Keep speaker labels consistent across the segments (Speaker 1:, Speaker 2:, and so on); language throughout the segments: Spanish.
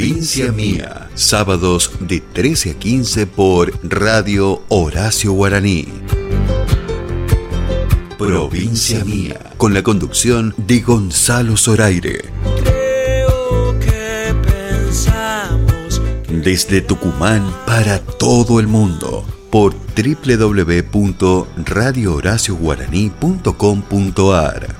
Speaker 1: Provincia Mía, sábados de 13 a 15 por Radio Horacio Guaraní. Provincia Mía, con la conducción de Gonzalo Zoraire. Desde Tucumán para todo el mundo por www.radiohoracioguaraní.com.ar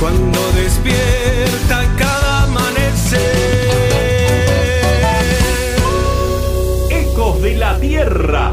Speaker 2: cuando despierta cada amanecer.
Speaker 3: Ecos de la Tierra.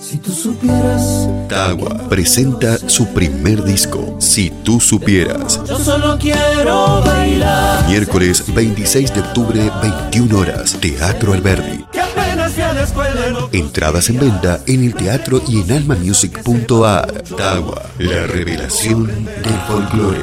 Speaker 2: Si tú supieras,
Speaker 1: Tagua presenta su primer disco, Si tú supieras.
Speaker 2: yo solo quiero bailar.
Speaker 1: Miércoles 26 de octubre, 21 horas, Teatro Alberdi. Entradas en venta en el teatro y en almamusic.ar. Tagua, la revelación del folclore.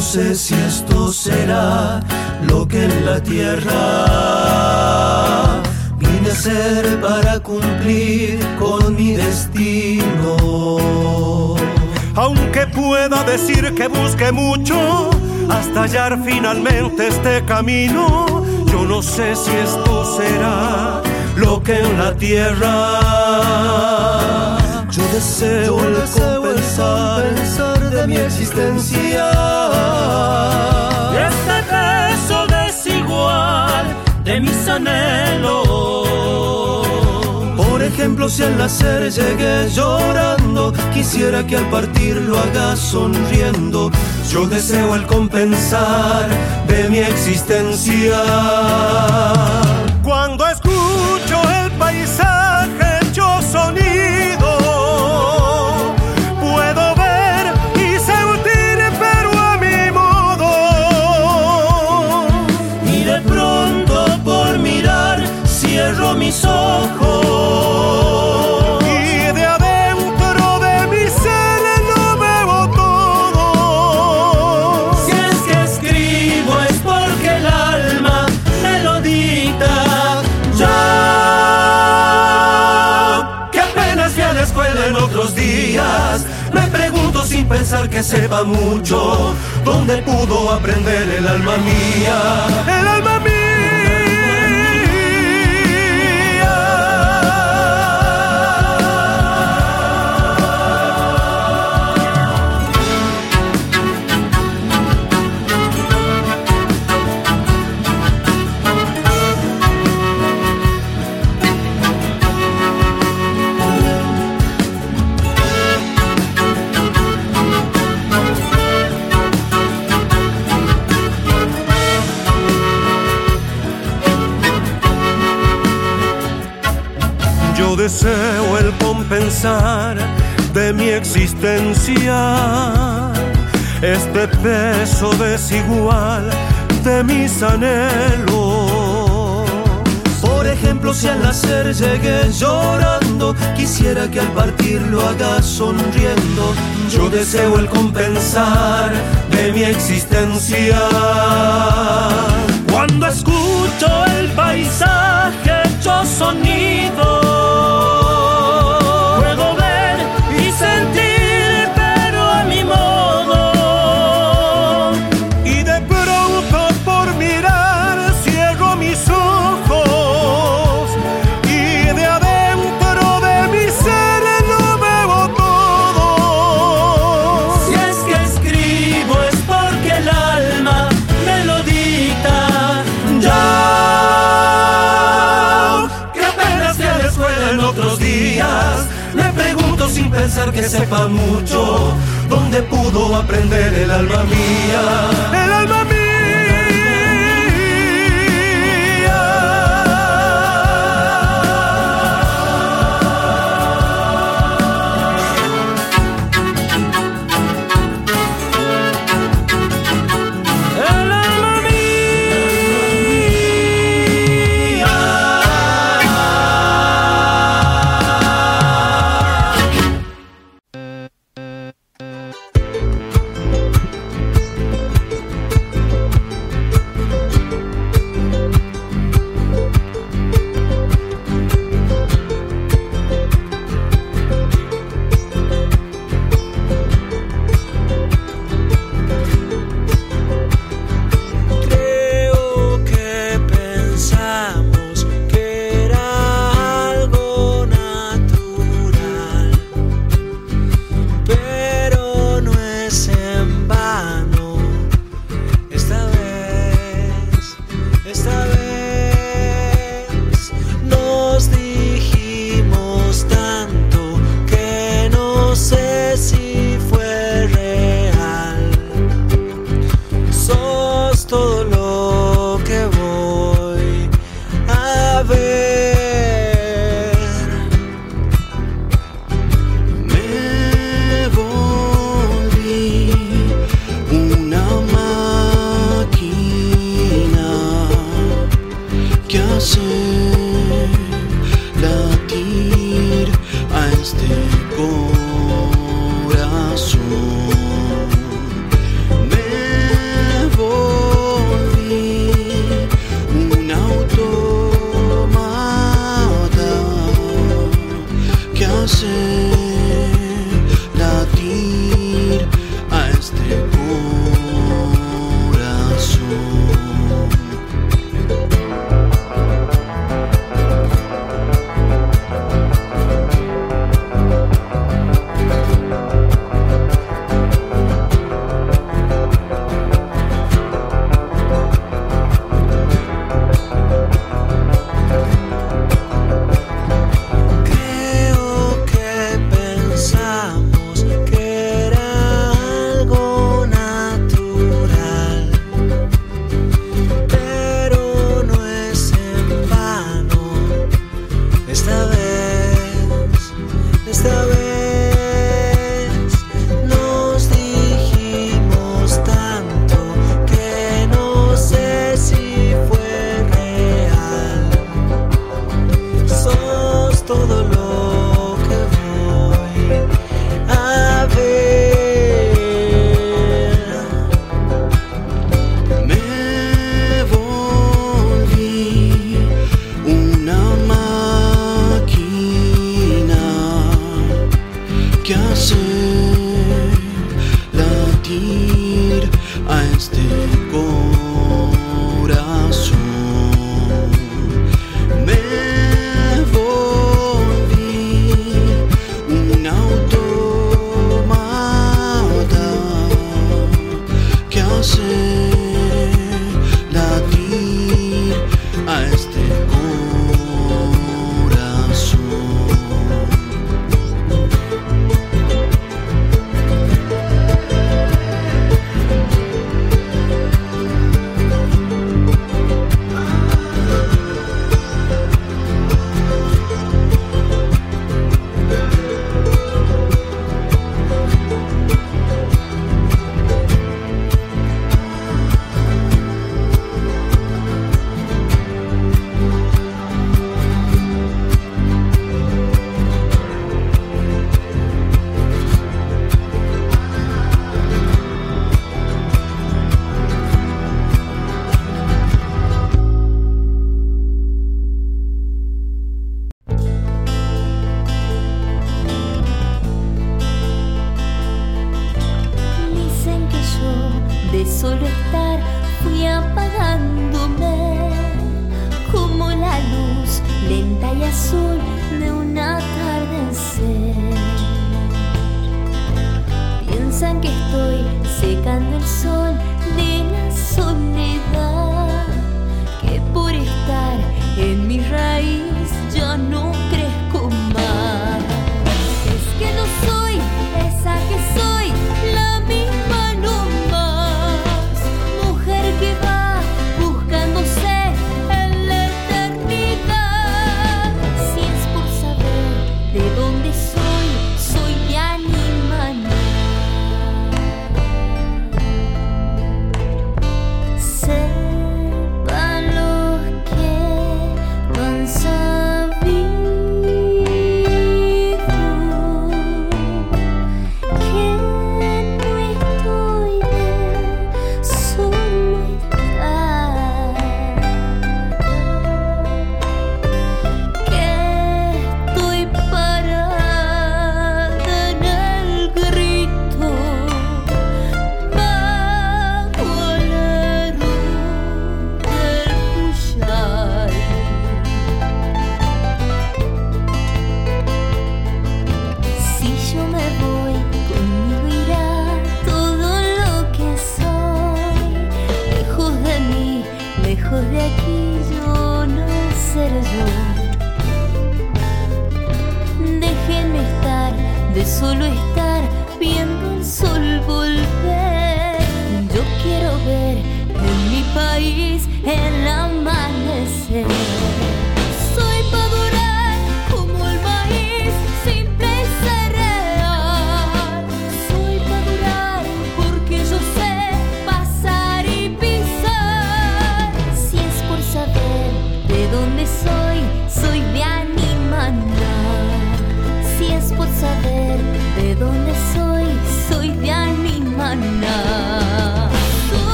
Speaker 2: no sé si esto será lo que en la tierra vine a ser para cumplir con mi destino.
Speaker 4: Aunque pueda decir que busque mucho hasta hallar finalmente este camino, yo no sé si esto será
Speaker 2: Lo que en la tierra yo deseo, el compensar de mi existencia.
Speaker 5: este beso desigual de mis anhelos.
Speaker 2: Por ejemplo, si al nacer llegué llorando, quisiera que al partir lo haga sonriendo. Yo deseo el compensar de mi existencia. Que sepa mucho, ¿dónde pudo aprender el alma mía?
Speaker 4: El alma
Speaker 6: deseo el compensar de mi existencia este peso desigual de mis anhelos.
Speaker 7: Por ejemplo, si al nacer llegué llorando, quisiera que al partir lo haga sonriendo. Yo deseo el compensar de mi existencia.
Speaker 2: Cuando escucho el paisaje hecho sonido
Speaker 7: sepa mucho, donde pudo aprender el alma mía.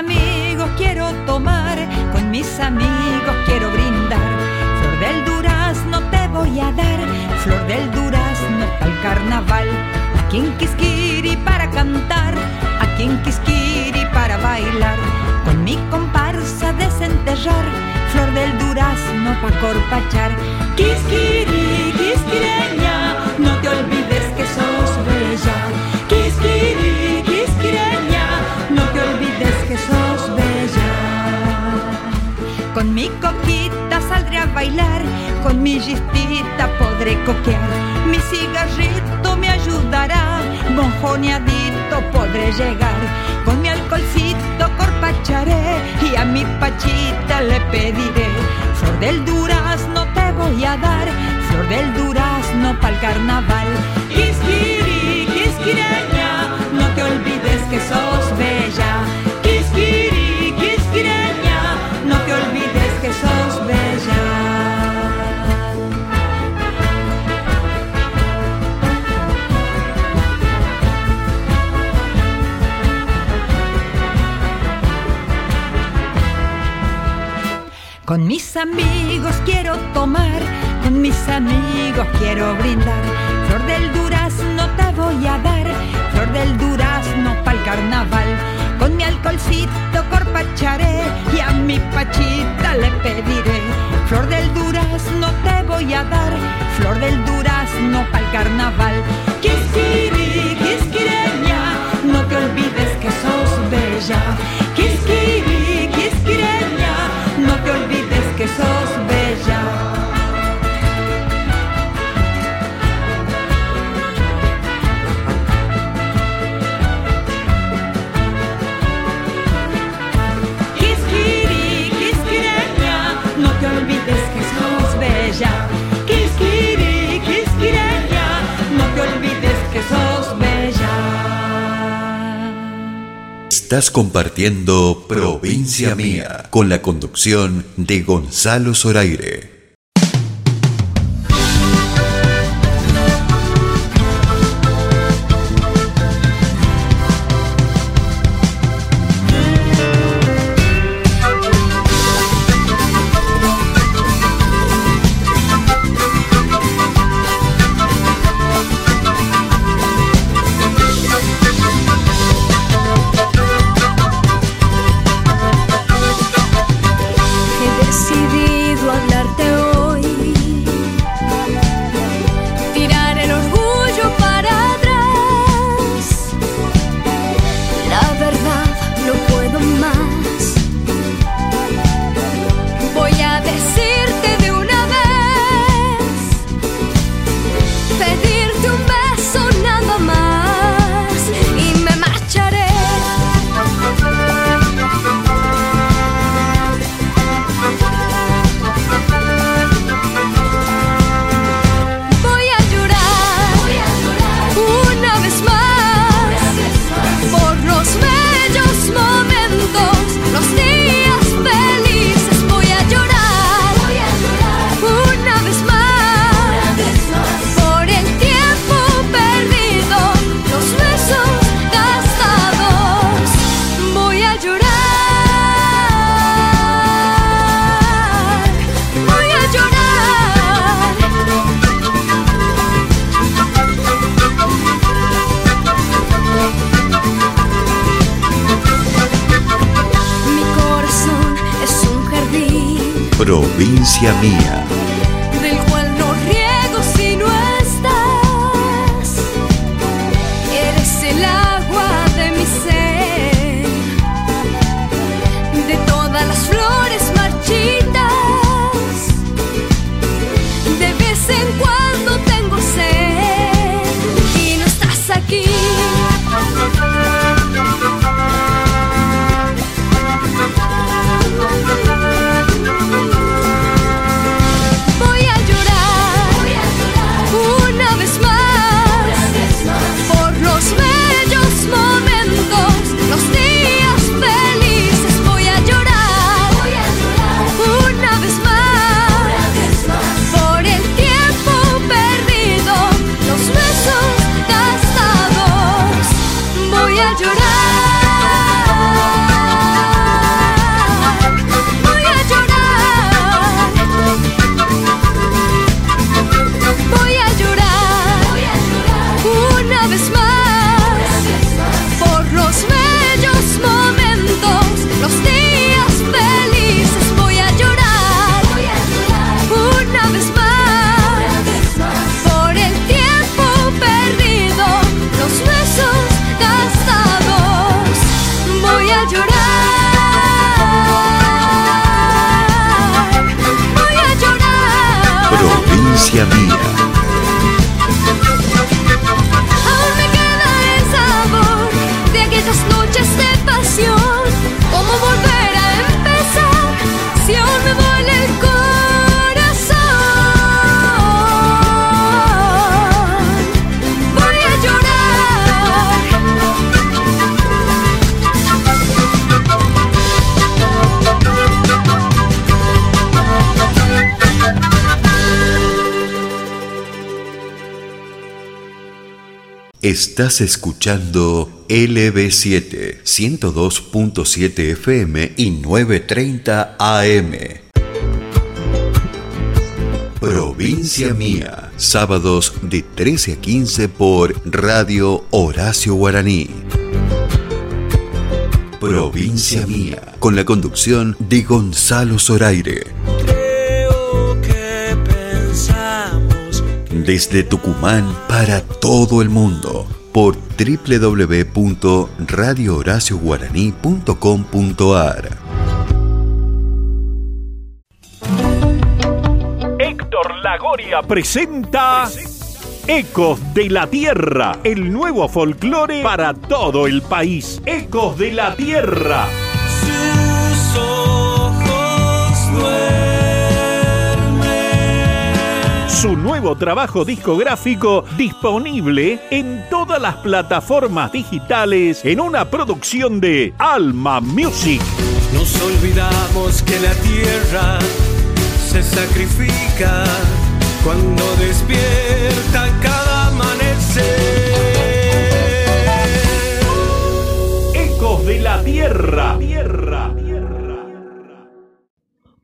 Speaker 8: Amigos quiero tomar, con mis amigos quiero brindar. Flor del durazno te voy a dar, flor del durazno al carnaval. Aquí en Quisquiri para cantar, aquí en Quisquiri para bailar. Con mi comparsa desenterrar, flor del durazno pa' corpachar. Quisquiri, quisquireña, con mi gistita podré coquear. Mi cigarrito me ayudará, mojoneadito podré llegar. Con mi alcoholcito corpacharé y a mi pachita le pediré. Flor del durazno te voy a dar, flor del durazno pa'l carnaval. Quisquiri, quisquireña, no te olvides que sos bella. Quisquiri, quisquireña, no te olvides que sos bella. Con mis amigos quiero tomar, con mis amigos quiero brindar. Flor del durazno te voy a dar, flor del durazno pa'l carnaval. Con mi alcoholcito corpacharé y a mi pachita le pediré. Flor del durazno te voy a dar, flor del durazno pa'l carnaval. Quisquiri, quisquireña, no te olvides que sos bella.
Speaker 9: Estás compartiendo Provincia Mía con la conducción de Gonzalo Zoraire. Estás escuchando LB7, 102.7 FM y 930 AM. Provincia Mía, sábados de 13 a 15 por Radio Horacio Guaraní. Provincia Mía, con la conducción de Gonzalo Zoraire. Desde Tucumán para todo el mundo por www.radiohoracioguaraní.com.ar
Speaker 3: Héctor Lagoria presenta Ecos de la Tierra, el nuevo folclore para todo el país. Ecos de la Tierra. Su nuevo trabajo discográfico disponible en todas las plataformas digitales en una producción de Alma Music.
Speaker 2: Nos olvidamos que la tierra se sacrifica cuando despierta cada amanecer.
Speaker 3: Ecos de la tierra. tierra.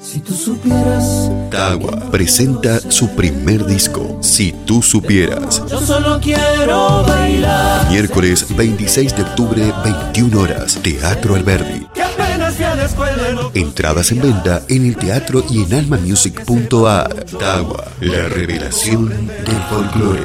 Speaker 2: Si tú supieras.
Speaker 1: Tagua presenta su primer disco, Si tú supieras.
Speaker 2: Yo solo quiero bailar.
Speaker 1: Miércoles 26 de octubre, 21 horas, Teatro Alberdi. Entradas en venta en el teatro y en almamusic.ar. Tagua, la revelación del folclore.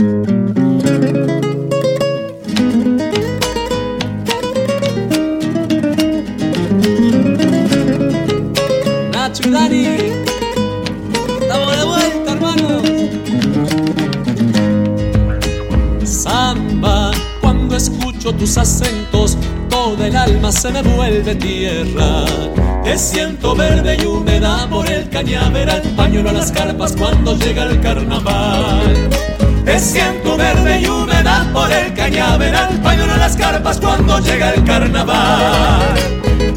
Speaker 5: Nacho y Dani, estamos de vuelta, hermanos. Samba, cuando escucho tus acentos, toda el alma se me vuelve tierra. Te siento verde y húmeda por el cañaveral, pañuelo a las carpas cuando llega el carnaval. Te siento verde y húmeda por el cañaveral, pañuelo a las carpas cuando llega el carnaval.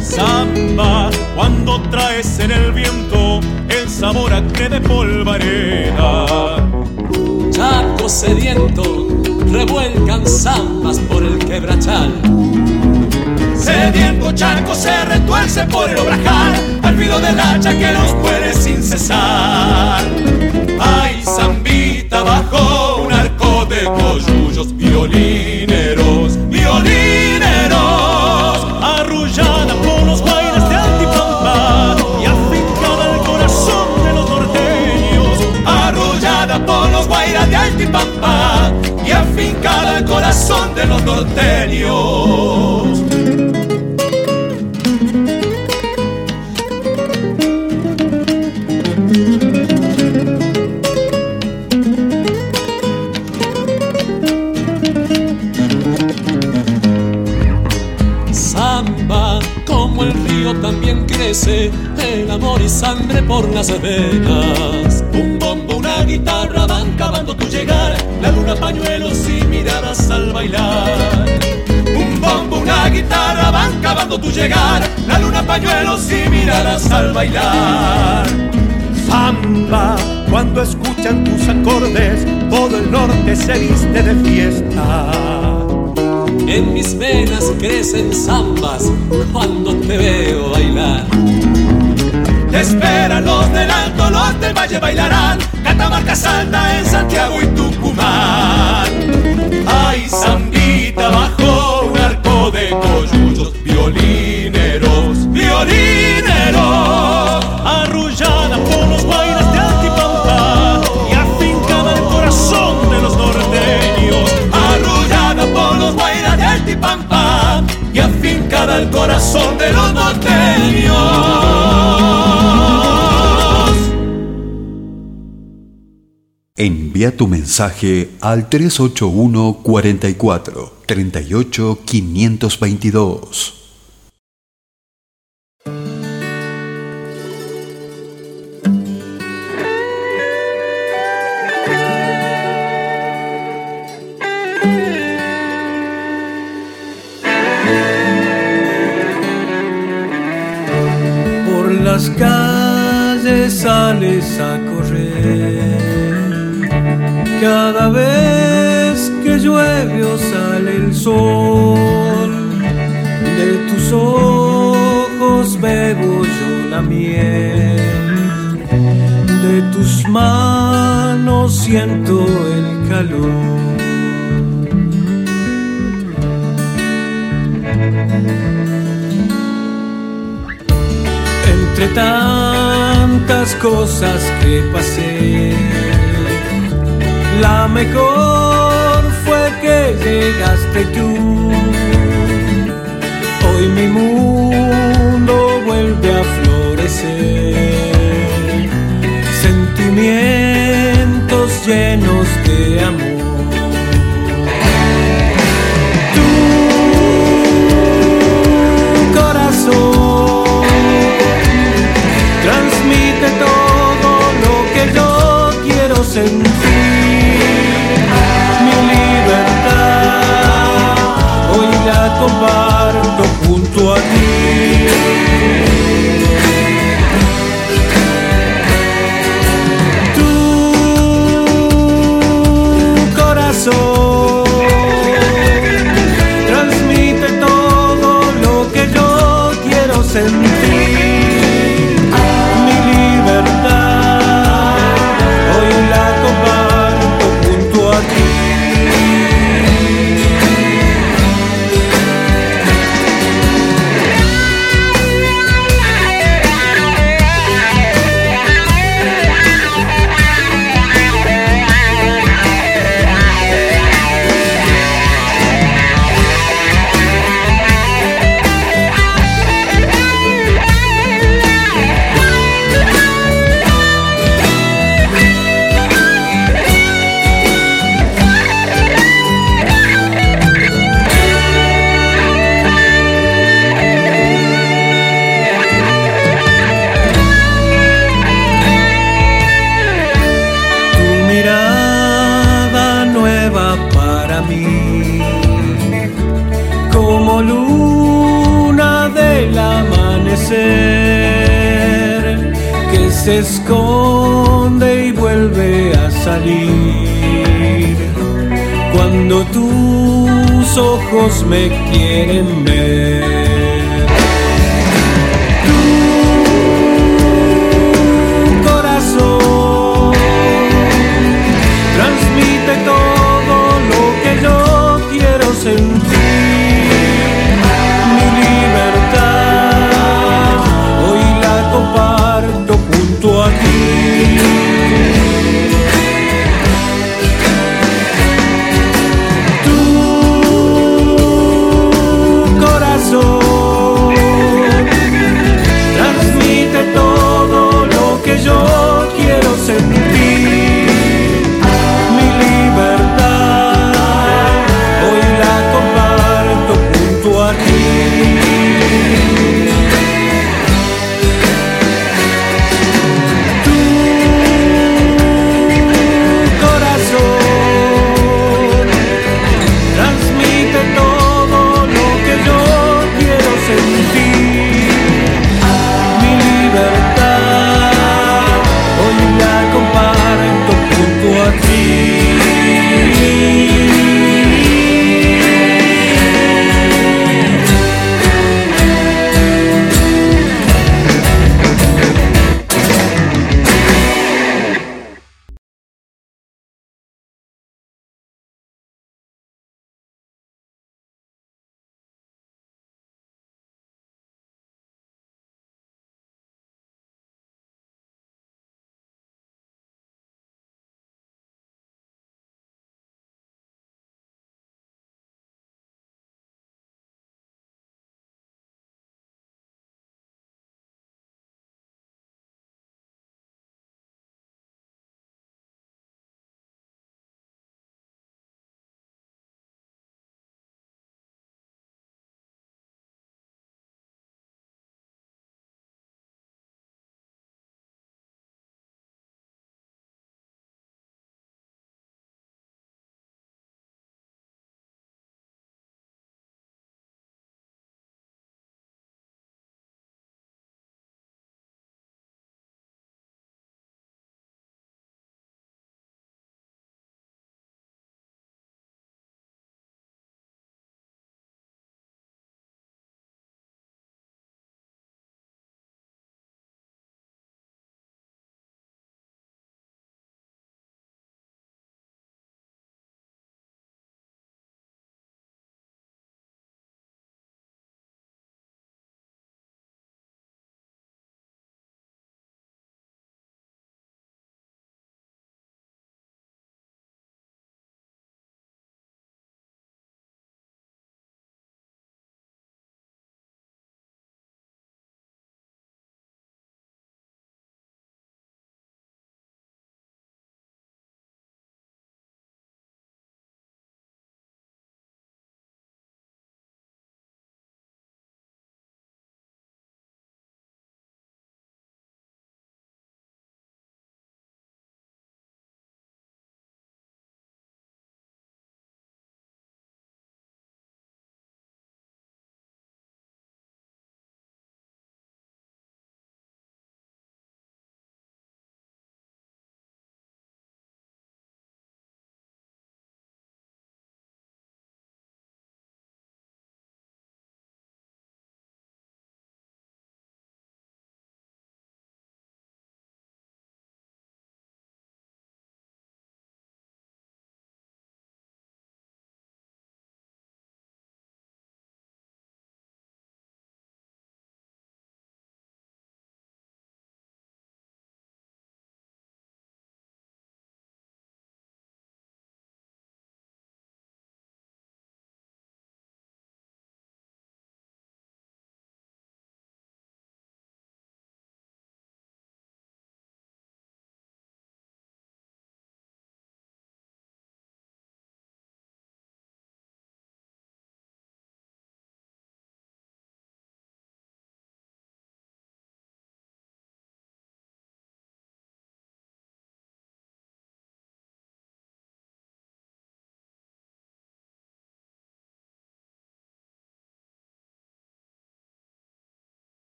Speaker 4: Samba, cuando traes en el viento el sabor a que de polvareda.
Speaker 5: Chaco sediento, revuelcan zambas por el quebrachal. Sediento charco se retuerce por el obrajal, al del hacha que los puede sin cesar. Ay, zambita bajo un arco de coyullos, violineros, violineros.
Speaker 4: Arrullada por los bailes de Altipampa y afincada al corazón de los norteños.
Speaker 5: arrullada por los guairas de Altipampa y afincada al corazón de los norteños. Crece, el amor y sangre por las venas. Un bombo, una guitarra van cavando tu llegar, la luna pañuelos y miradas al bailar. Un bombo, una guitarra van cavando tu llegar, la luna pañuelos y miradas al bailar.
Speaker 4: Samba, cuando escuchan tus acordes, todo el norte se viste de fiesta.
Speaker 5: En mis venas crecen zambas cuando te veo bailar. Te esperan los del alto, los del valle bailarán. Catamarca salta en Santiago y Tucumán. Ay, zambita bajo un arco de coyullos, violineros, violineros.
Speaker 4: Arrullada por los bailes de Altipampa y afincada al corazón de los norteños.
Speaker 5: arrullada por los guairas de Altipampa y afincada al corazón de los norteños.
Speaker 1: Envía tu mensaje al 381 44 38 522.
Speaker 2: Cada vez que llueve o sale el sol, de tus ojos bebo yo la miel. De tus manos siento el calor. Entre tantas cosas que pasé, la mejor fue que llegaste tú. Hoy mi mundo vuelve a florecer, sentimientos llenos de amor. Comparto junto a ti. Tu corazón transmite todo lo que yo quiero sentir. Esconde y vuelve a salir cuando tus ojos me quieren ver.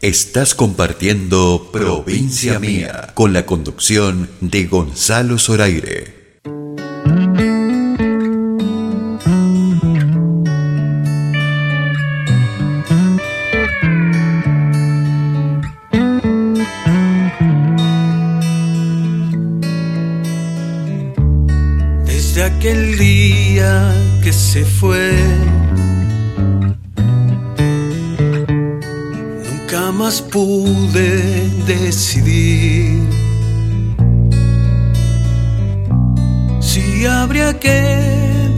Speaker 1: Estás compartiendo Provincia Mía con la conducción de Gonzalo Zoraire.
Speaker 2: Pude decidir si habría que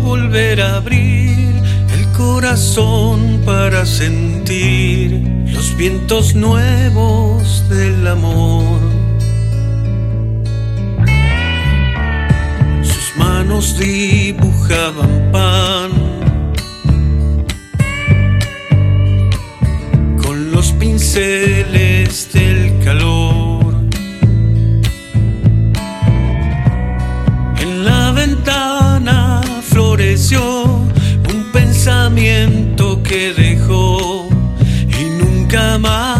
Speaker 2: volver a abrir el corazón para sentir los vientos nuevos del amor. Sus manos dibujaban pan celeste el calor. En la ventana floreció un pensamiento que dejó y nunca más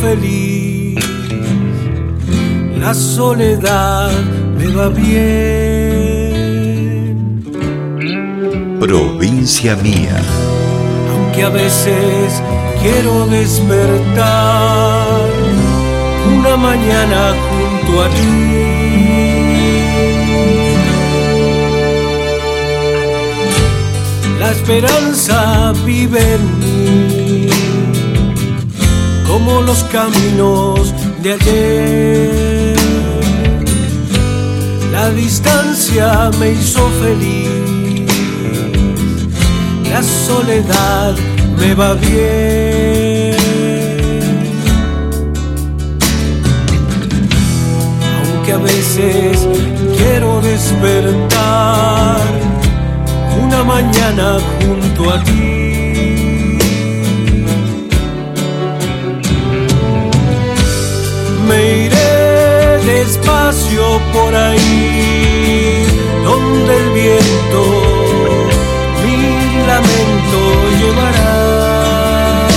Speaker 2: feliz la soledad me va bien.
Speaker 1: Provincia mía.
Speaker 2: Aunque a veces quiero despertar una mañana junto a ti. La esperanza vive en mí, los caminos de ayer. La distancia me hizo feliz, la soledad me va bien. Aunque a veces quiero despertar una mañana junto a ti. Iré despacio por ahí, donde el viento mi lamento llevará.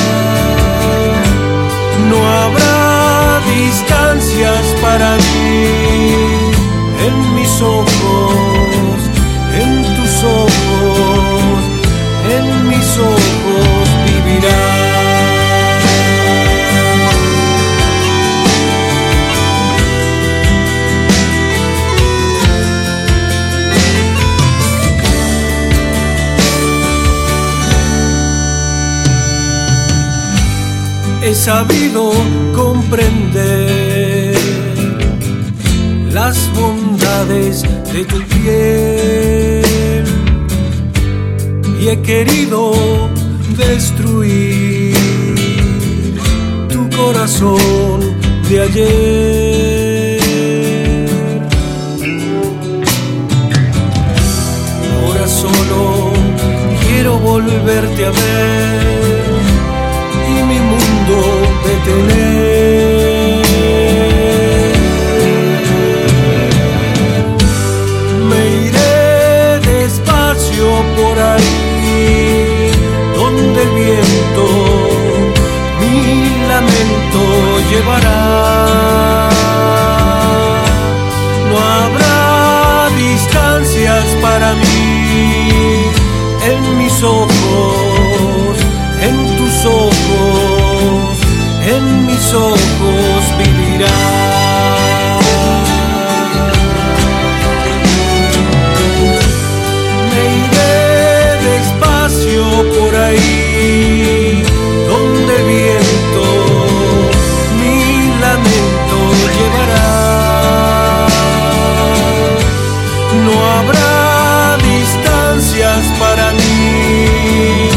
Speaker 2: No habrá distancias para mí en mis ojos, en tus ojos, en mis ojos sabido comprender las bondades de tu piel y he querido destruir tu corazón de ayer. Ahora solo quiero volverte a ver Me iré despacio por ahí, donde el viento mi lamento llevará. No habrá distancias para mí en mis ojos, donde viento mi lamento llevará. No habrá distancias para mí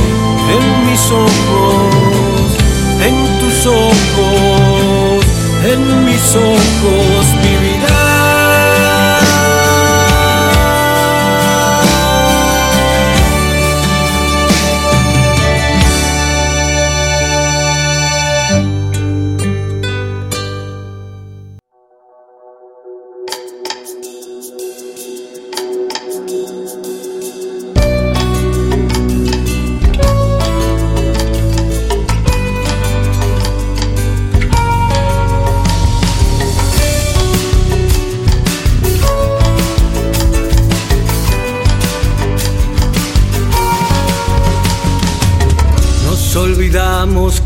Speaker 2: en mis ojos, en tus ojos, en mis ojos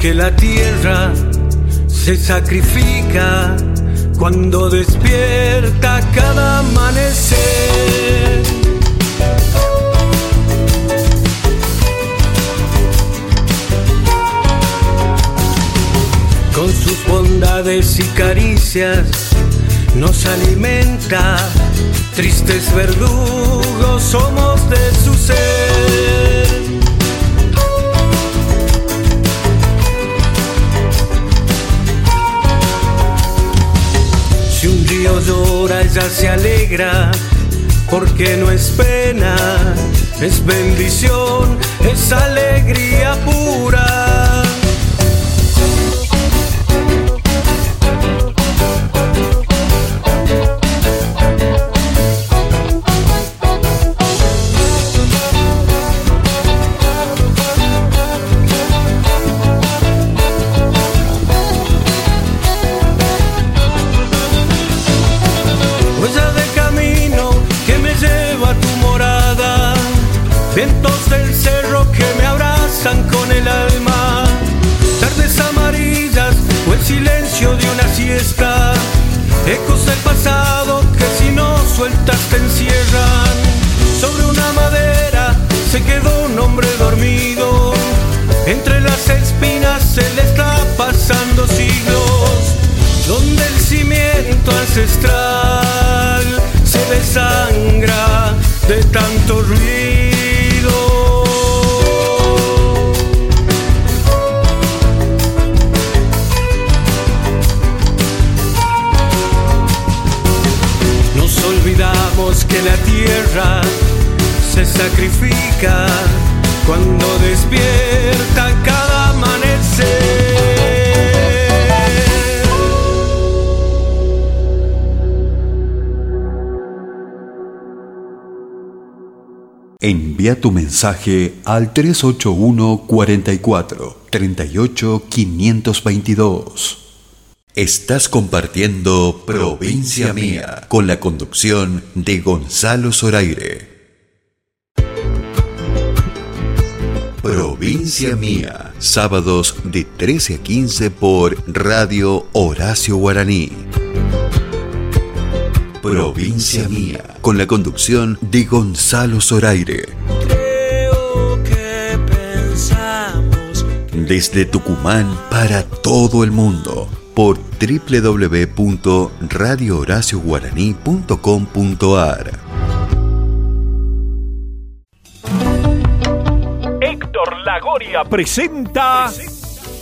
Speaker 2: que la tierra se sacrifica cuando despierta cada amanecer. Con sus bondades y caricias nos alimenta, tristes verdugos somos de su ser. Río llora, ella se alegra, porque no es pena, es bendición, es alegría pura.
Speaker 1: Envía tu mensaje al 381 44 38 522. Estás compartiendo Provincia Mía con la conducción de Gonzalo Zoraire. Provincia Mía, sábados de 13 a 15 por Radio Horacio Guaraní. Provincia Mía, con la conducción de Gonzalo Zoraire.
Speaker 2: Creo que pensamos
Speaker 1: Desde Tucumán para todo el mundo. Por www.radiohoracioguaraní.com.ar
Speaker 3: Héctor Lagoria presenta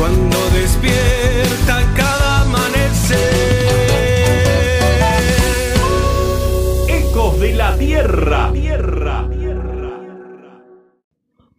Speaker 2: cuando despierta cada amanecer.
Speaker 3: Ecos de la Tierra.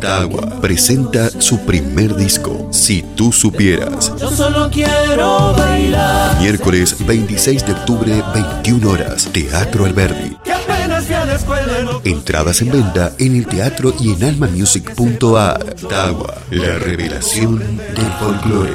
Speaker 1: Tagua presenta su primer disco, Si tú supieras.
Speaker 2: yo solo quiero bailar.
Speaker 1: Miércoles 26 de octubre, 21 horas, Teatro Alberdi. Entradas en venta en el teatro y en almamusic.ar. Tagua, la revelación del folclore.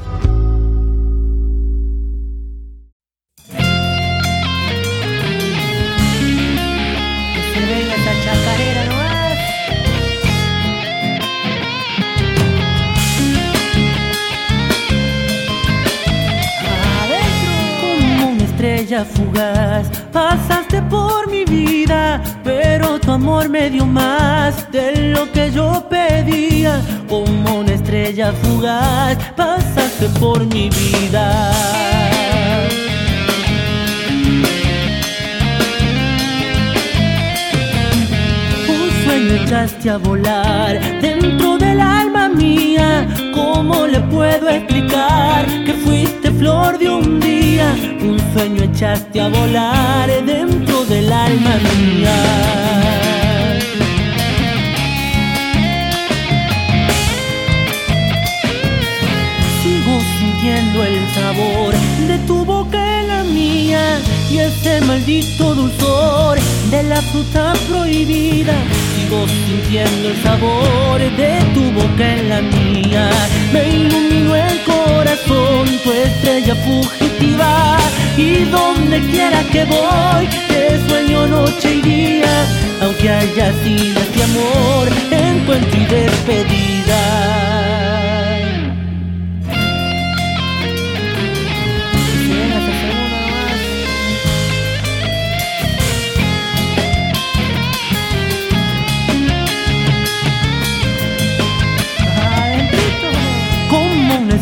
Speaker 10: estrella fugaz, pasaste por mi vida, pero tu amor me dio más de lo que yo pedía. Como una estrella fugaz, pasaste por mi vida. Un sueño echaste a volar dentro del alma mía. ¿Cómo le puedo explicar que fuiste flor de un día? Un sueño echaste a volar dentro del alma mía. Sigo sintiendo el sabor de tu boca en la mía y ese maldito dulzor de la fruta prohibida. Sintiendo el sabor de tu boca en la mía. Me iluminó el corazón, tu estrella fugitiva. Y donde quiera que voy, te sueño noche y día. Aunque haya sido este amor, encuentro y despedida.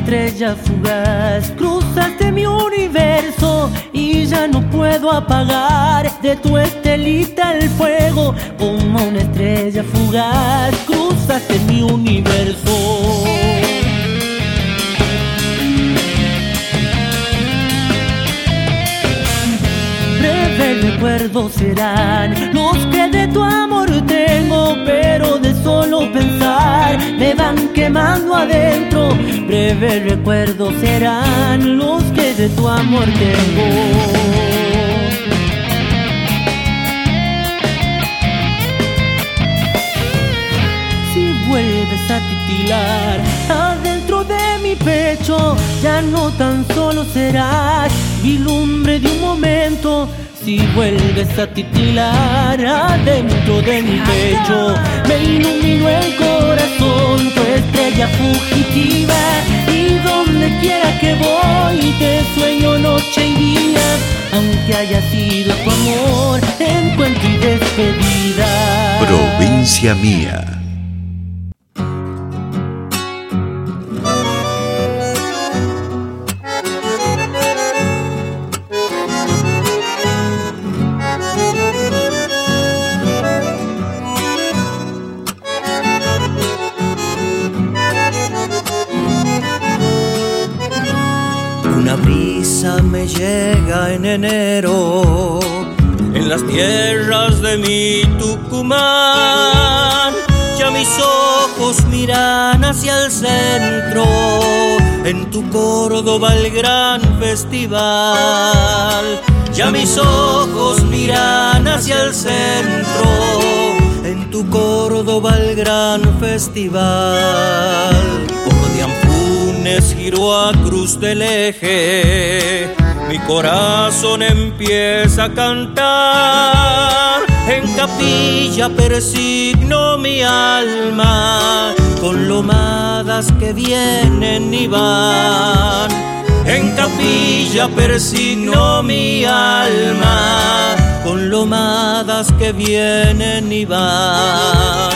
Speaker 10: Estrella fugaz, cruzaste mi universo y ya no puedo apagar de tu estelita el fuego. Como una estrella fugaz, cruzaste mi universo. Breves recuerdos serán los que de tu amor tengo, pero de solo pensar me van quemando adentro. Breves recuerdos serán los que de tu amor tengo. Si vuelves a titilar adentro de mi pecho, ya no tan solo serás lumbre de un momento. Si vuelves a titilar adentro de mi pecho, me ilumino el corazón, tu estrella fugitiva. Y donde quiera que voy, te sueño noche y día. Aunque haya sido tu amor, encuentro y despedida.
Speaker 1: Provincia mía.
Speaker 2: Tierras de mi Tucumán. Ya mis ojos miran hacia el centro, en tu Córdoba el gran festival. Ya mis ojos miran hacia el centro, en tu Córdoba el gran festival. Por de Ampunes giro a Cruz del Eje mi corazón empieza a cantar. En capilla persigno mi alma con lomadas que vienen y van. En capilla persigno mi alma con lomadas que vienen y van.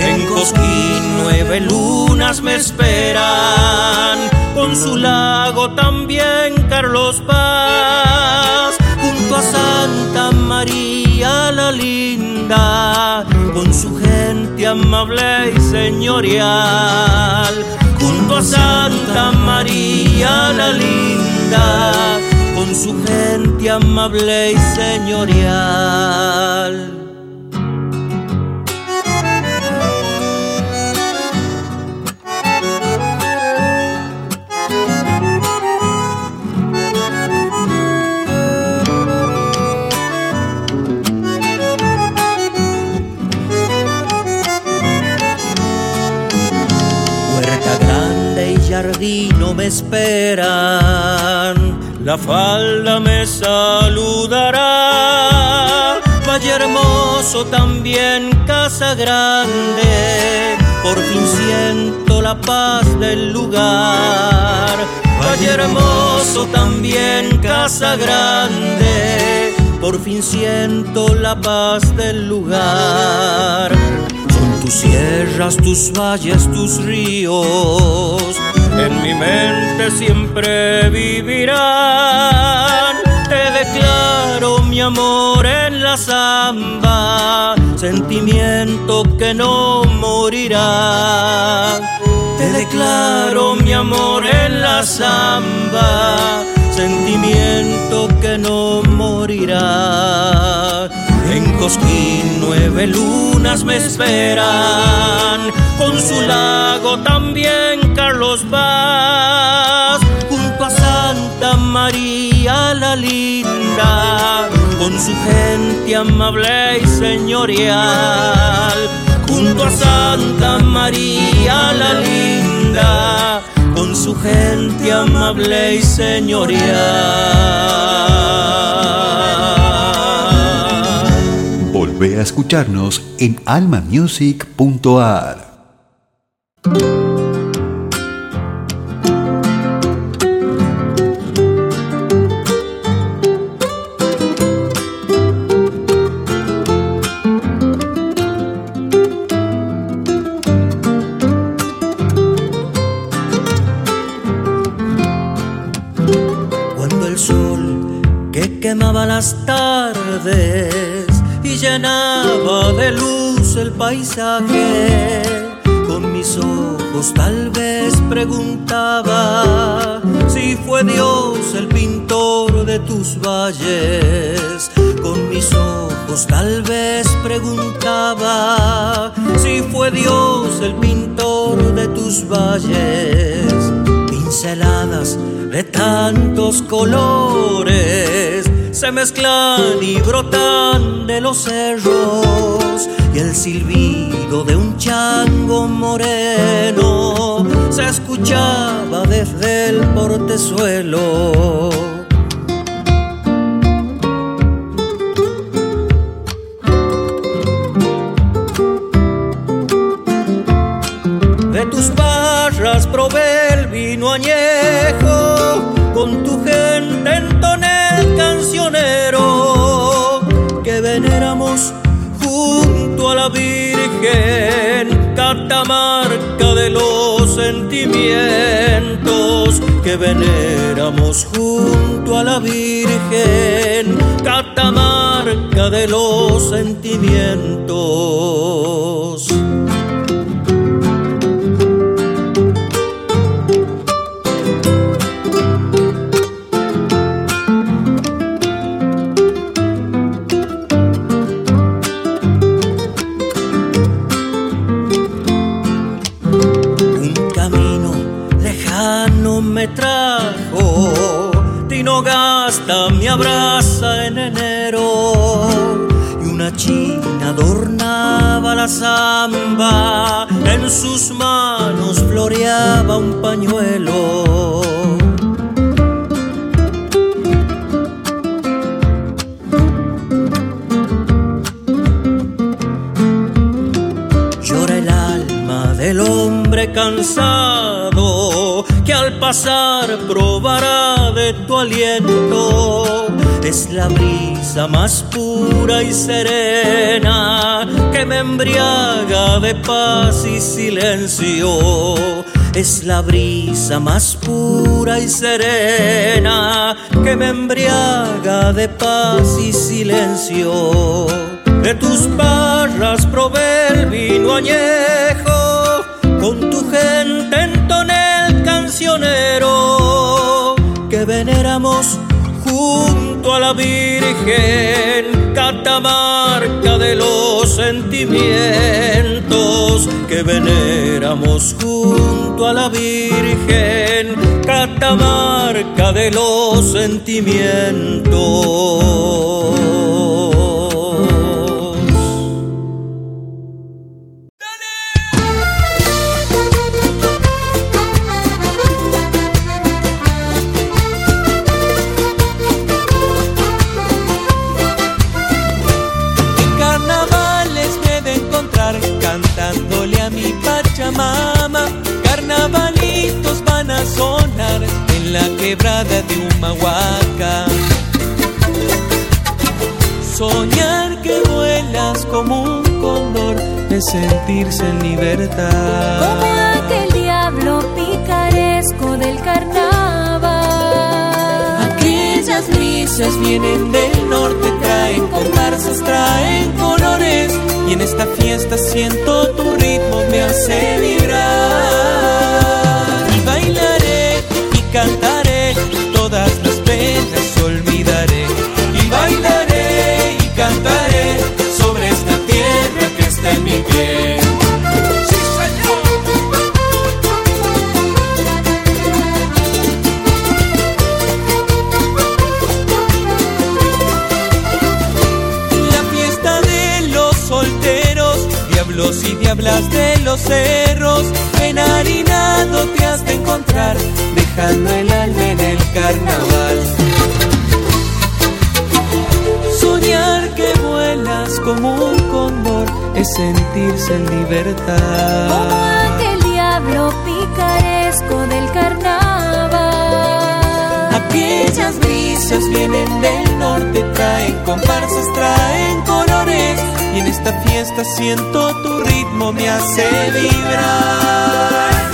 Speaker 2: En Cosquín nueve lunas me esperan con su lago también Carlos Paz, junto a Santa María la linda, con su gente amable y señorial, junto a Santa María la linda, con su gente amable y señorial. No me esperan, la falda me saludará. Valle hermoso también, casa grande, por fin siento la paz del lugar. Valle hermoso también, casa grande, por fin siento la paz del lugar. Son tus sierras, tus valles, tus ríos en mi mente siempre vivirán. Te declaro mi amor en la samba, sentimiento que no morirá. Te declaro mi amor en la samba, sentimiento que no morirá. En Cosquín nueve lunas me esperan, con su lago también Carlos Vaz, junto a Santa María la linda, con su gente amable y señorial, junto a Santa María la linda, con su gente amable y señorial.
Speaker 1: Ve a escucharnos en almamusic.ar.
Speaker 11: Cuando el sol que quemaba las tardes y llenaba de luz el paisaje. Con mis ojos tal vez preguntaba si fue Dios el pintor de tus valles. Con mis ojos tal vez preguntaba si fue Dios el pintor de tus valles. Pinceladas de tantos colores se mezclan y brotan de los cerros y el silbido de un chango moreno se escuchaba desde el portezuelo. De tus barras probé el vino añejo, con tu gente entoné el cancionero que veneramos junto a la Virgen, catamarca de los sentimientos que veneramos junto a la Virgen, catamarca de los sentimientos. Abraza en enero y una china adornaba la samba, en sus manos floreaba un pañuelo. Llora el alma del hombre cansado pasar probará de tu aliento. Es la brisa más pura y serena que me embriaga de paz y silencio. Es la brisa más pura y serena que me embriaga de paz y silencio. De tus barras probé el vino añejo, que veneramos junto a la Virgen, catamarca de los sentimientos que veneramos junto a la Virgen, catamarca de los sentimientos.
Speaker 2: Quebrada de Humahuaca. Soñar que vuelas como un cóndor es sentirse en
Speaker 12: Como
Speaker 2: libertad.
Speaker 12: aquel diablo picaresco del carnaval.
Speaker 2: Aquellas brisas vienen del norte, traen comparsas, traen colores. Y en esta fiesta siento tu ritmo, me hace vibrar. Y bailaré y cantaré, todas las penas olvidaré. Y bailaré y cantaré sobre esta tierra que está en mi piel. ¡Sí, señor! La fiesta de los solteros, diablos y diablas de los cerros, enharinado te has de encontrar, dejando el alma en el carnaval. Soñar que vuelas como un cóndor es sentirse en
Speaker 12: Como
Speaker 2: libertad.
Speaker 12: aquel diablo picaresco del carnaval.
Speaker 2: Aquellas brisas vienen del norte, traen comparsas, traen colores. Y en esta fiesta siento tu ritmo, me hace vibrar.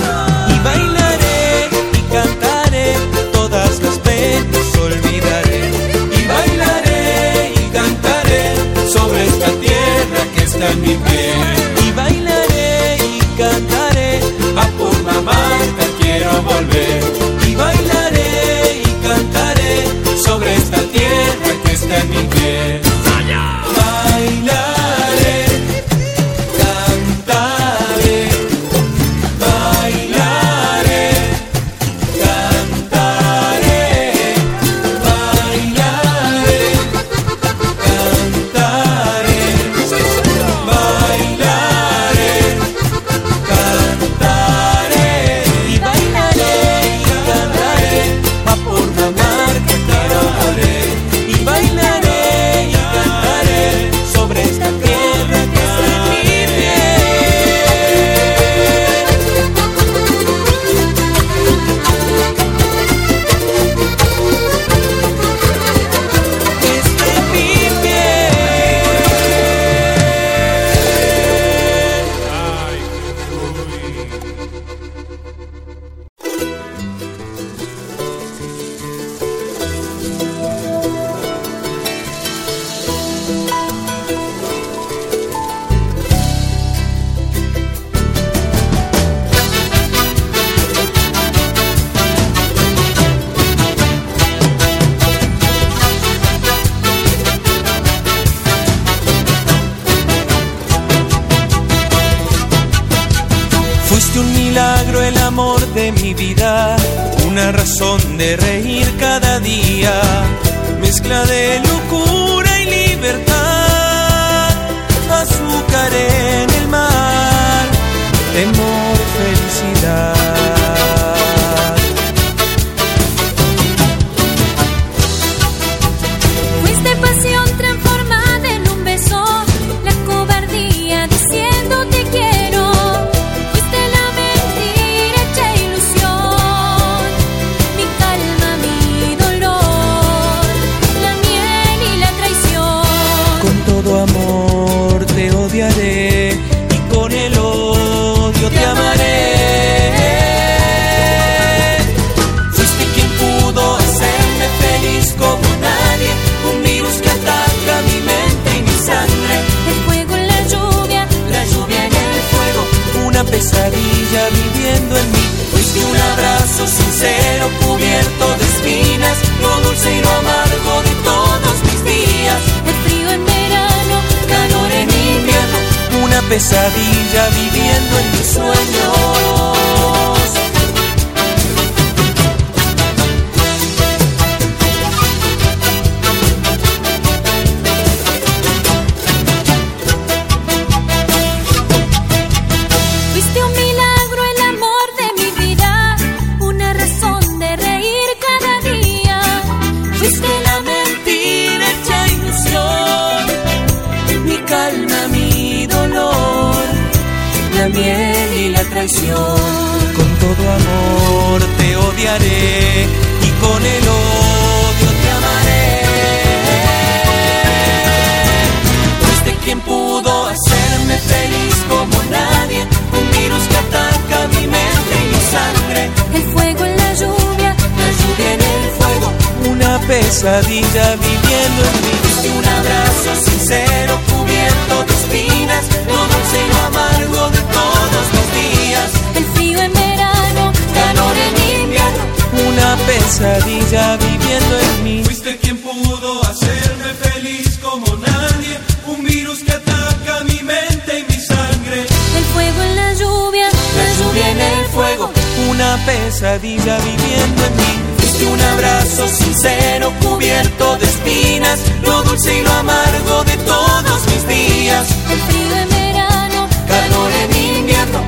Speaker 2: de
Speaker 12: un
Speaker 2: abrazo sincero cubierto de espinas, lo dulce y lo amargo de todos los días.
Speaker 12: El frío en verano,
Speaker 2: calor en invierno, una pesadilla viviendo en mí.
Speaker 5: Fuiste quien pudo hacerme feliz como nadie, un virus que ataca mi mente y mi sangre.
Speaker 12: El fuego en la lluvia,
Speaker 2: la lluvia en el fuego, una pesadilla viviendo en mí de un abrazo sincero cubierto de espinas, lo dulce y lo amargo de todos mis días.
Speaker 12: El frío en verano,
Speaker 2: calor en invierno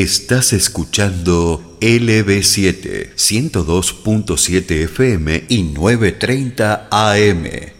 Speaker 13: Estás escuchando LB7, 102.7 FM y 930 AM.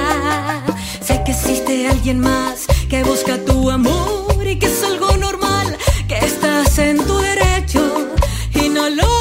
Speaker 9: alguien más que busca tu amor y que es algo normal, que estás en tu derecho y no lo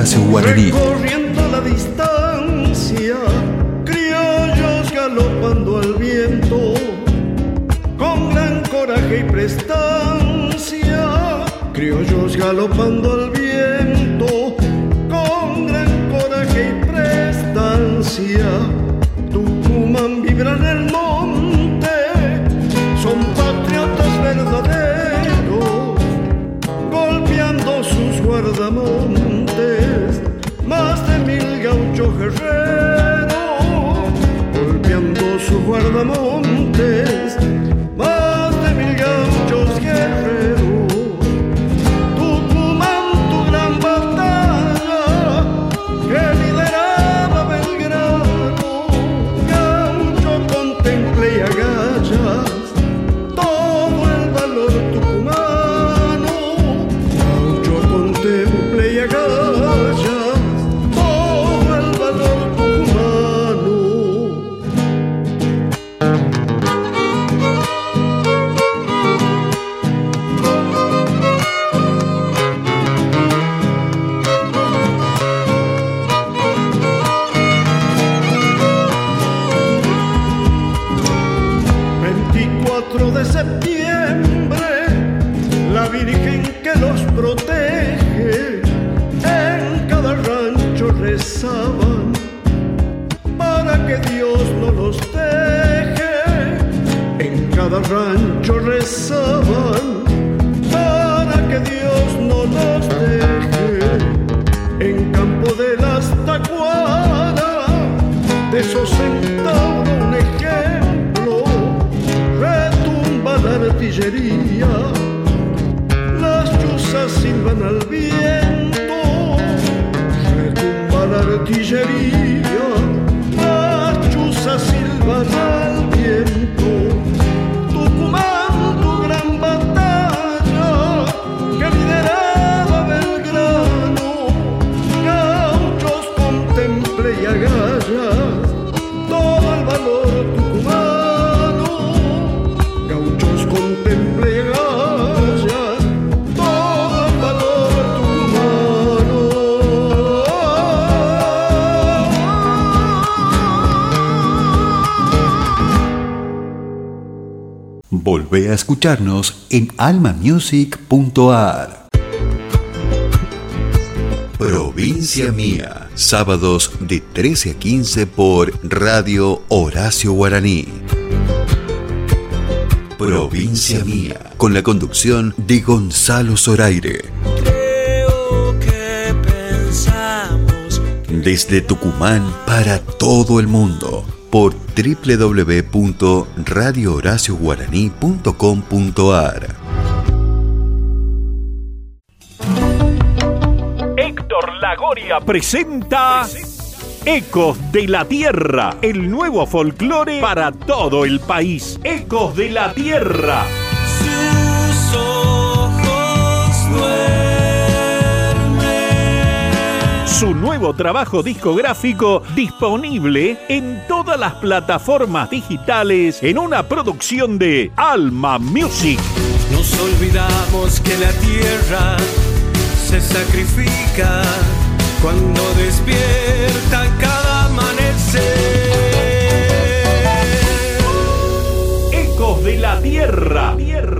Speaker 13: Radio Horacio
Speaker 1: Volvé a escucharnos en almamusic.ar. Provincia Mía, sábados de 13 a 15 por Radio Horacio Guaraní. Provincia Mía, con la conducción de Gonzalo Zoraire. Desde Tucumán para todo el mundo por www.radiohoracioguaraní.com.ar
Speaker 3: Héctor Lagoria presenta Ecos de la Tierra, el nuevo folclore para todo el país. Ecos de la Tierra. Su nuevo trabajo discográfico disponible en todas las plataformas digitales en una producción de Alma Music.
Speaker 2: Nos olvidamos que la tierra se sacrifica cuando despierta cada amanecer.
Speaker 3: Ecos de la Tierra. Tierra.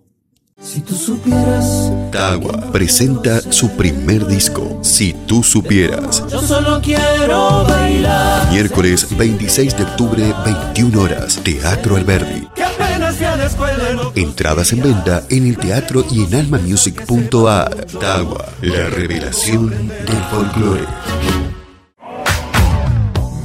Speaker 2: Si tú supieras,
Speaker 1: Tagua presenta su primer disco, Si tú supieras.
Speaker 2: yo solo quiero bailar.
Speaker 1: Miércoles 26 de octubre, 21 horas, Teatro Alberdi. Entradas en venta en el teatro y en almamusic.ar. Tagua, la revelación del folclore.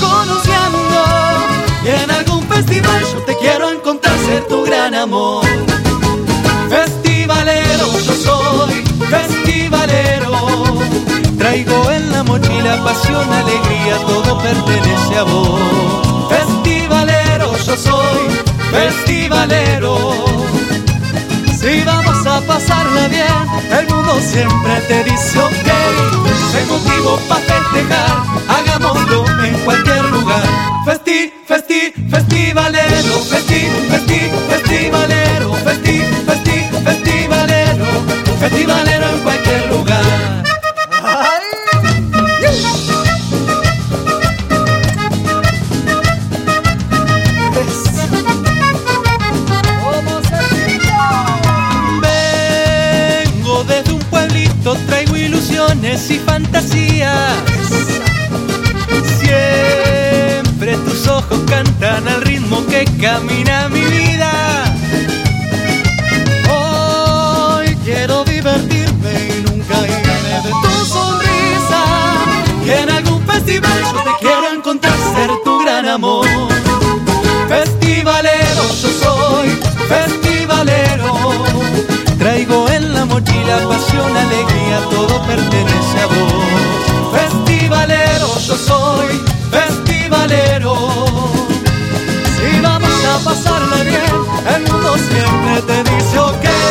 Speaker 2: conociendo. Y en algún festival yo te quiero encontrar, ser tu
Speaker 14: gran amor. Festivalero yo soy, festivalero. Traigo en la mochila pasión, alegría, todo pertenece a vos. Festivalero yo soy, festivalero. Si vamos a pasarla bien, el mundo siempre te dice ok. Hay motivo para festejar, cualquier el mundo siempre te dice ok.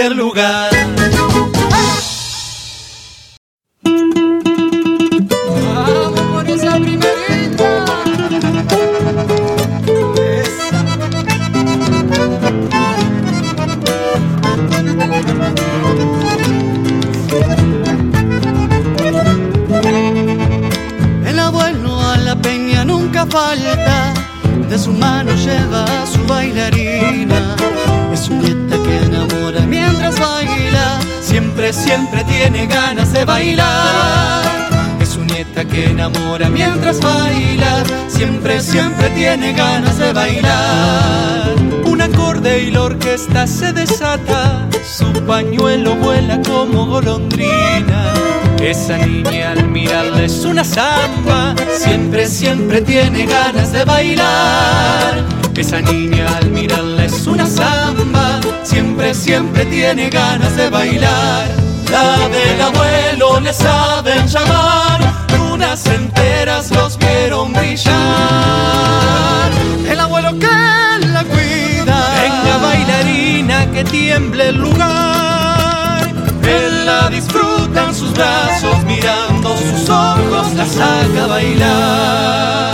Speaker 14: Cualquier lugar. Esa niña al mirarla es una samba, siempre, siempre tiene ganas de bailar. Esa niña al mirarla es una samba, siempre, siempre tiene ganas de bailar. La del abuelo le saben llamar, lunas enteras los vieron brillar. El abuelo que la cuida, venga bailarina que tiemble el lugar. Él la disfruta en sus brazos, sus ojos, la saca a bailar.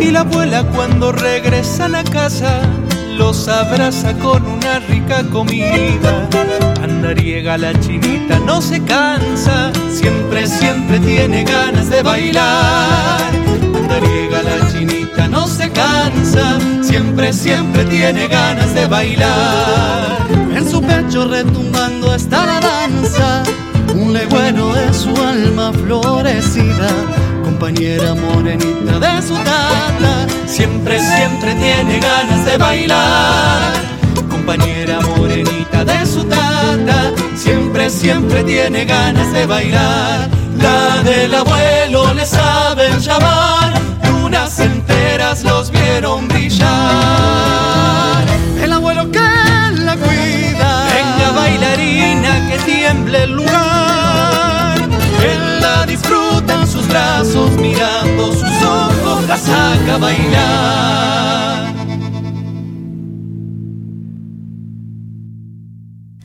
Speaker 14: Y la abuela cuando regresan a casa los abraza con una rica comida. Andariega la chinita no se cansa, siempre, siempre tiene ganas de bailar. Andariega la chinita no se cansa, siempre, siempre tiene ganas de bailar. En su pecho retumbando está la danza, un legüero de su alma florecida compañera morenita de su tata, siempre, siempre tiene ganas de bailar. Compañera morenita de su tata, siempre, siempre tiene ganas de bailar. La del abuelo le saben llamar, lunas enteras los vieron brillar. El abuelo que la cuida, venga bailarina que tiemble el lugar. Mirando sus ojos, bailar.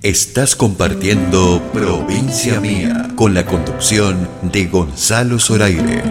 Speaker 15: Estás compartiendo Provincia Mía con la conducción de Gonzalo Zoraire.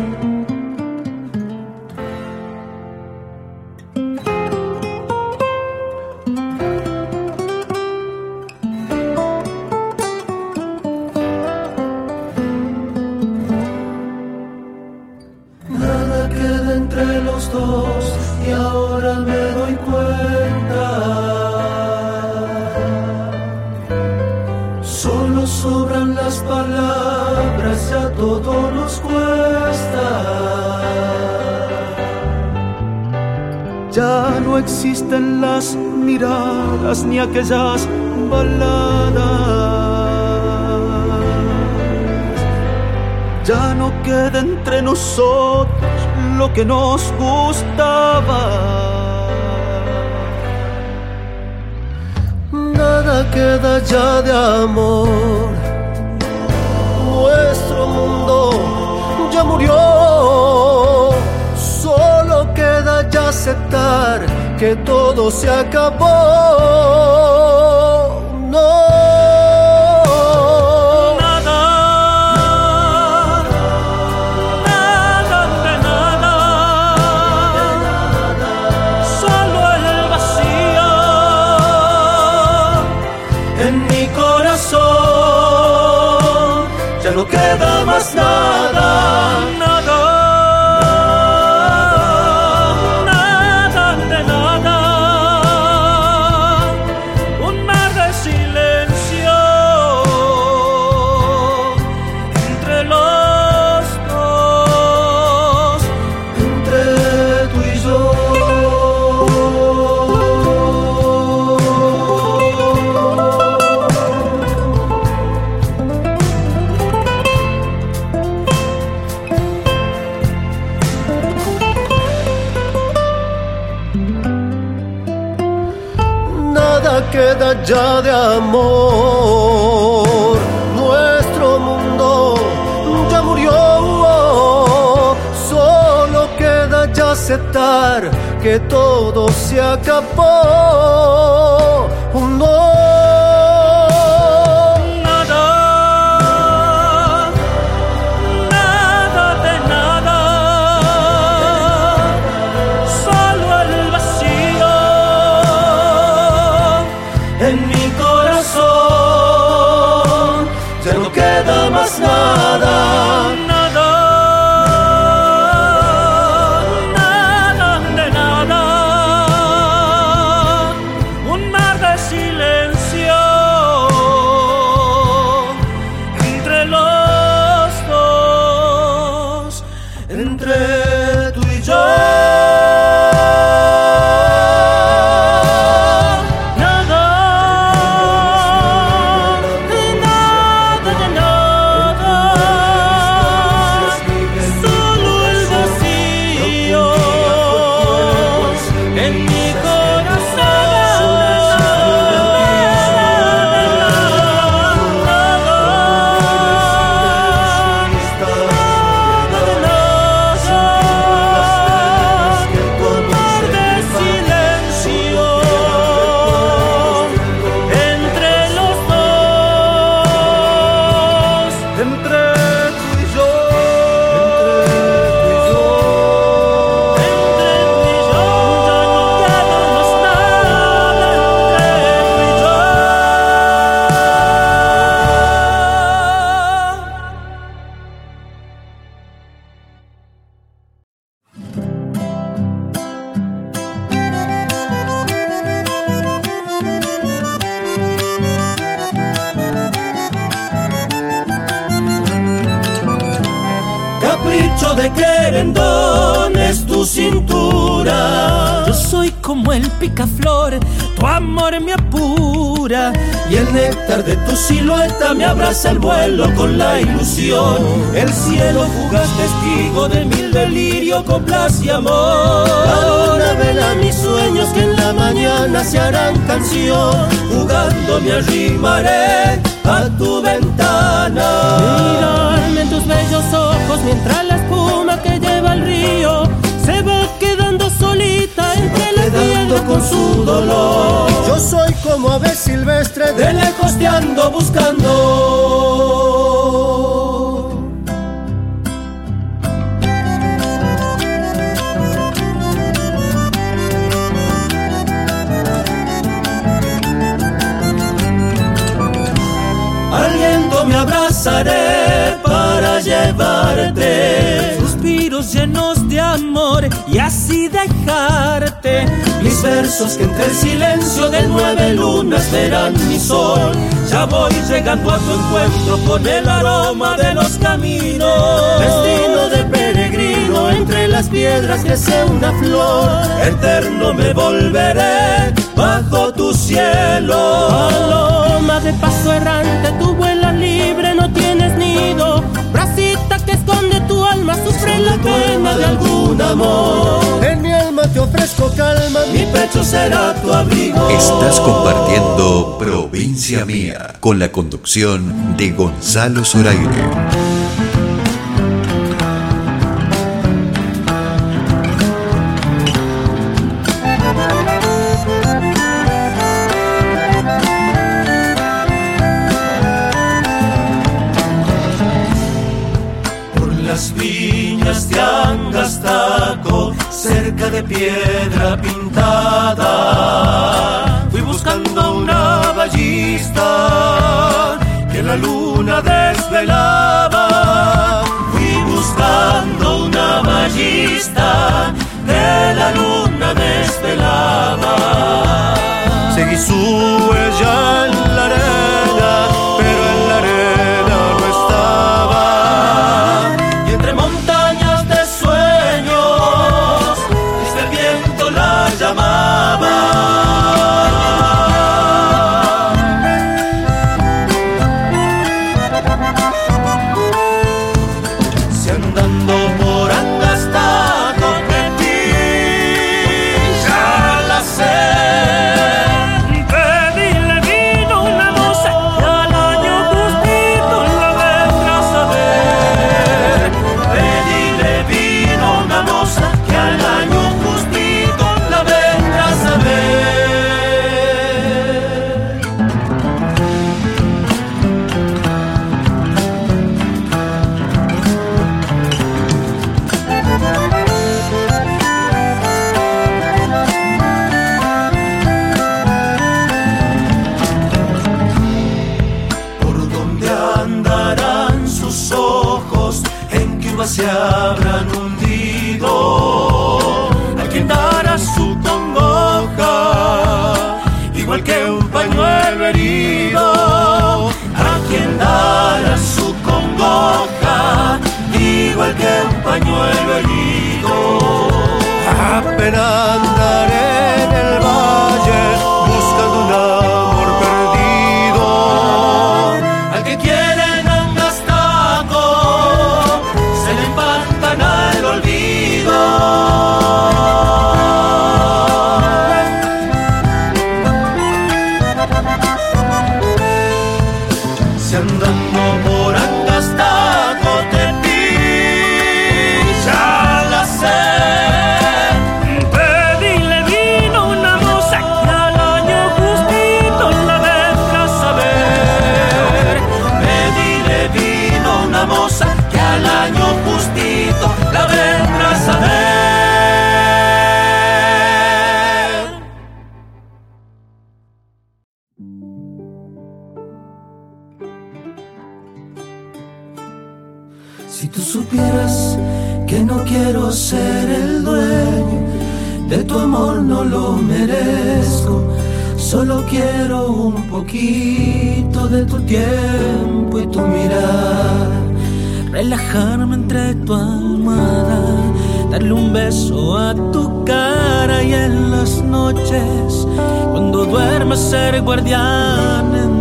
Speaker 16: Amor. En mi
Speaker 2: alma
Speaker 17: te ofrezco calma,
Speaker 15: mi pecho será tu abrigo.
Speaker 1: Estás compartiendo Provincia Mía con la conducción de Gonzalo Zoraire.
Speaker 15: Las viñas de Angastaco, cerca de piedra pintada, fui buscando una ballista que la luna desvelaba. Fui buscando una ballista que la luna desvelaba.
Speaker 18: Seguí su huella
Speaker 15: poquito de tu tiempo y tu mirar.
Speaker 2: Relajarme entre tu almohada, darle un beso a tu cara y en las noches, cuando duermes ser guardián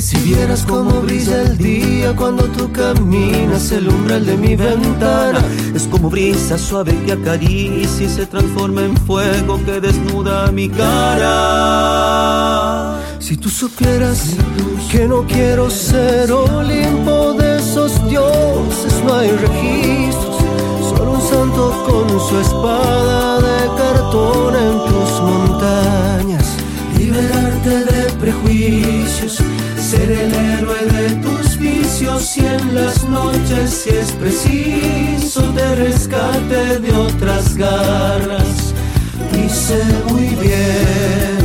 Speaker 15: si vieras cómo brilla el día cuando tú caminas el umbral de mi ventana, es como brisa suave que acaricia y se transforma en fuego que desnuda mi cara. Si tú supieras que no quiero ser Olimpo de esos dioses, no hay registros, solo un pronto con su espada de cartón en tus montañas. Liberarte de prejuicios, ser el héroe de tus vicios y en las noches si es preciso te rescate de otras garras. Y sé muy bien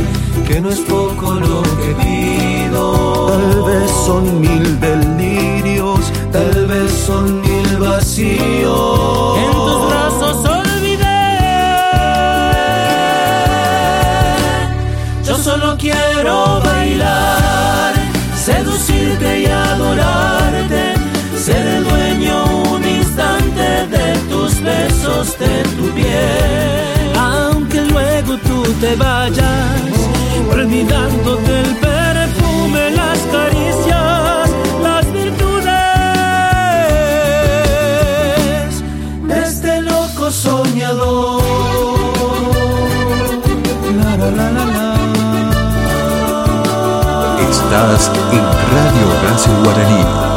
Speaker 15: que no es poco lo que pido. Tal vez son mil delirios, tal vez son mil vacíos.
Speaker 18: En tus brazos
Speaker 15: de tu piel.
Speaker 18: Aunque luego tú te vayas, olvidándote el perfume, las caricias, las virtudes.
Speaker 15: de este loco soñador. La, la, la, la, la.
Speaker 1: Estás en Radio Horacio Guaraní.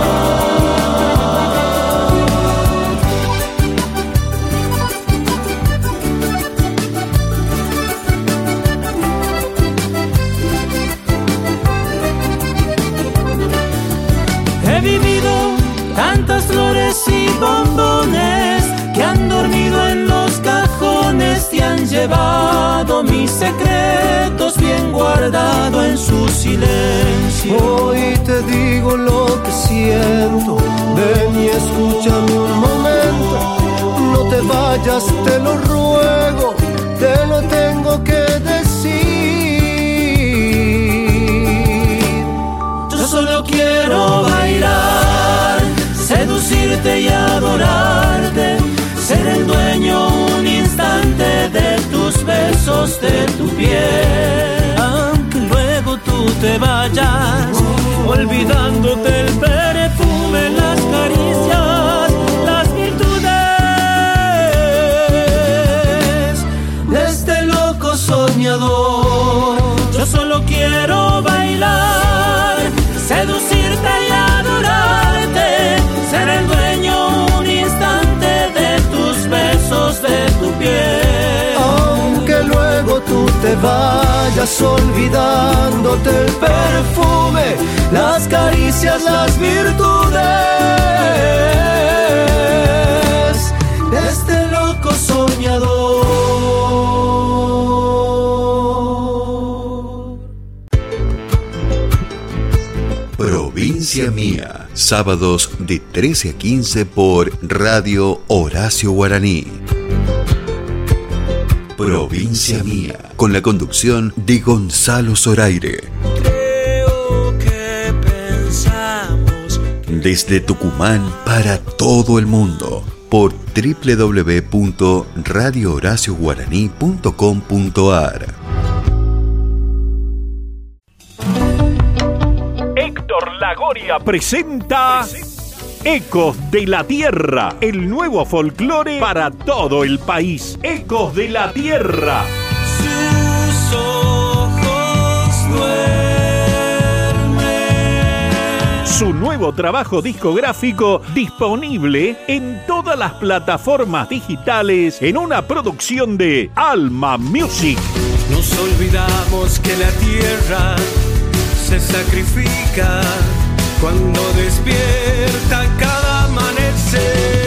Speaker 18: Mis secretos bien guardado en su silencio.
Speaker 15: Hoy te digo lo que siento, ven y escúchame un momento. No te vayas, te lo ruego, te lo tengo que decir.
Speaker 18: Yo solo quiero bailar, seducirte y adorarte, ser el dueño tus de tu piel. Aunque luego tú te vayas, olvidándote el perfume, las caricias, las virtudes
Speaker 15: De este loco soñador,
Speaker 18: yo solo quiero bailar,
Speaker 15: te vayas olvidándote el perfume, las caricias, las virtudes. De este loco soñador.
Speaker 1: Provincia Mía. Sábados de 13 a 15 por Radio Horacio Guaraní. Provincia Mía. Con la conducción de Gonzalo Zoraire.
Speaker 18: Creo que pensamos
Speaker 1: Desde Tucumán para todo el mundo. Por www.radiohoracioguaraní.com.ar
Speaker 3: Héctor Lagoria presenta Ecos de la Tierra, el nuevo folclore para todo el país. Ecos de la Tierra. Su nuevo trabajo discográfico disponible en todas las plataformas digitales en una producción de Alma Music.
Speaker 2: Nos olvidamos que la tierra se sacrifica cuando despierta cada amanecer.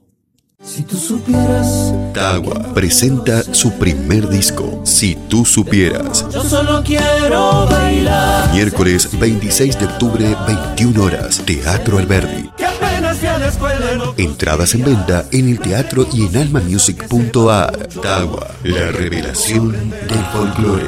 Speaker 15: Si tú supieras,
Speaker 1: Tagua presenta su primer disco, Si tú supieras.
Speaker 15: yo solo quiero bailar.
Speaker 1: Miércoles 26 de octubre, 21 horas, Teatro Alberdi. Entradas en venta en el teatro y en almamusic.ar. Tagua, la revelación del folclore.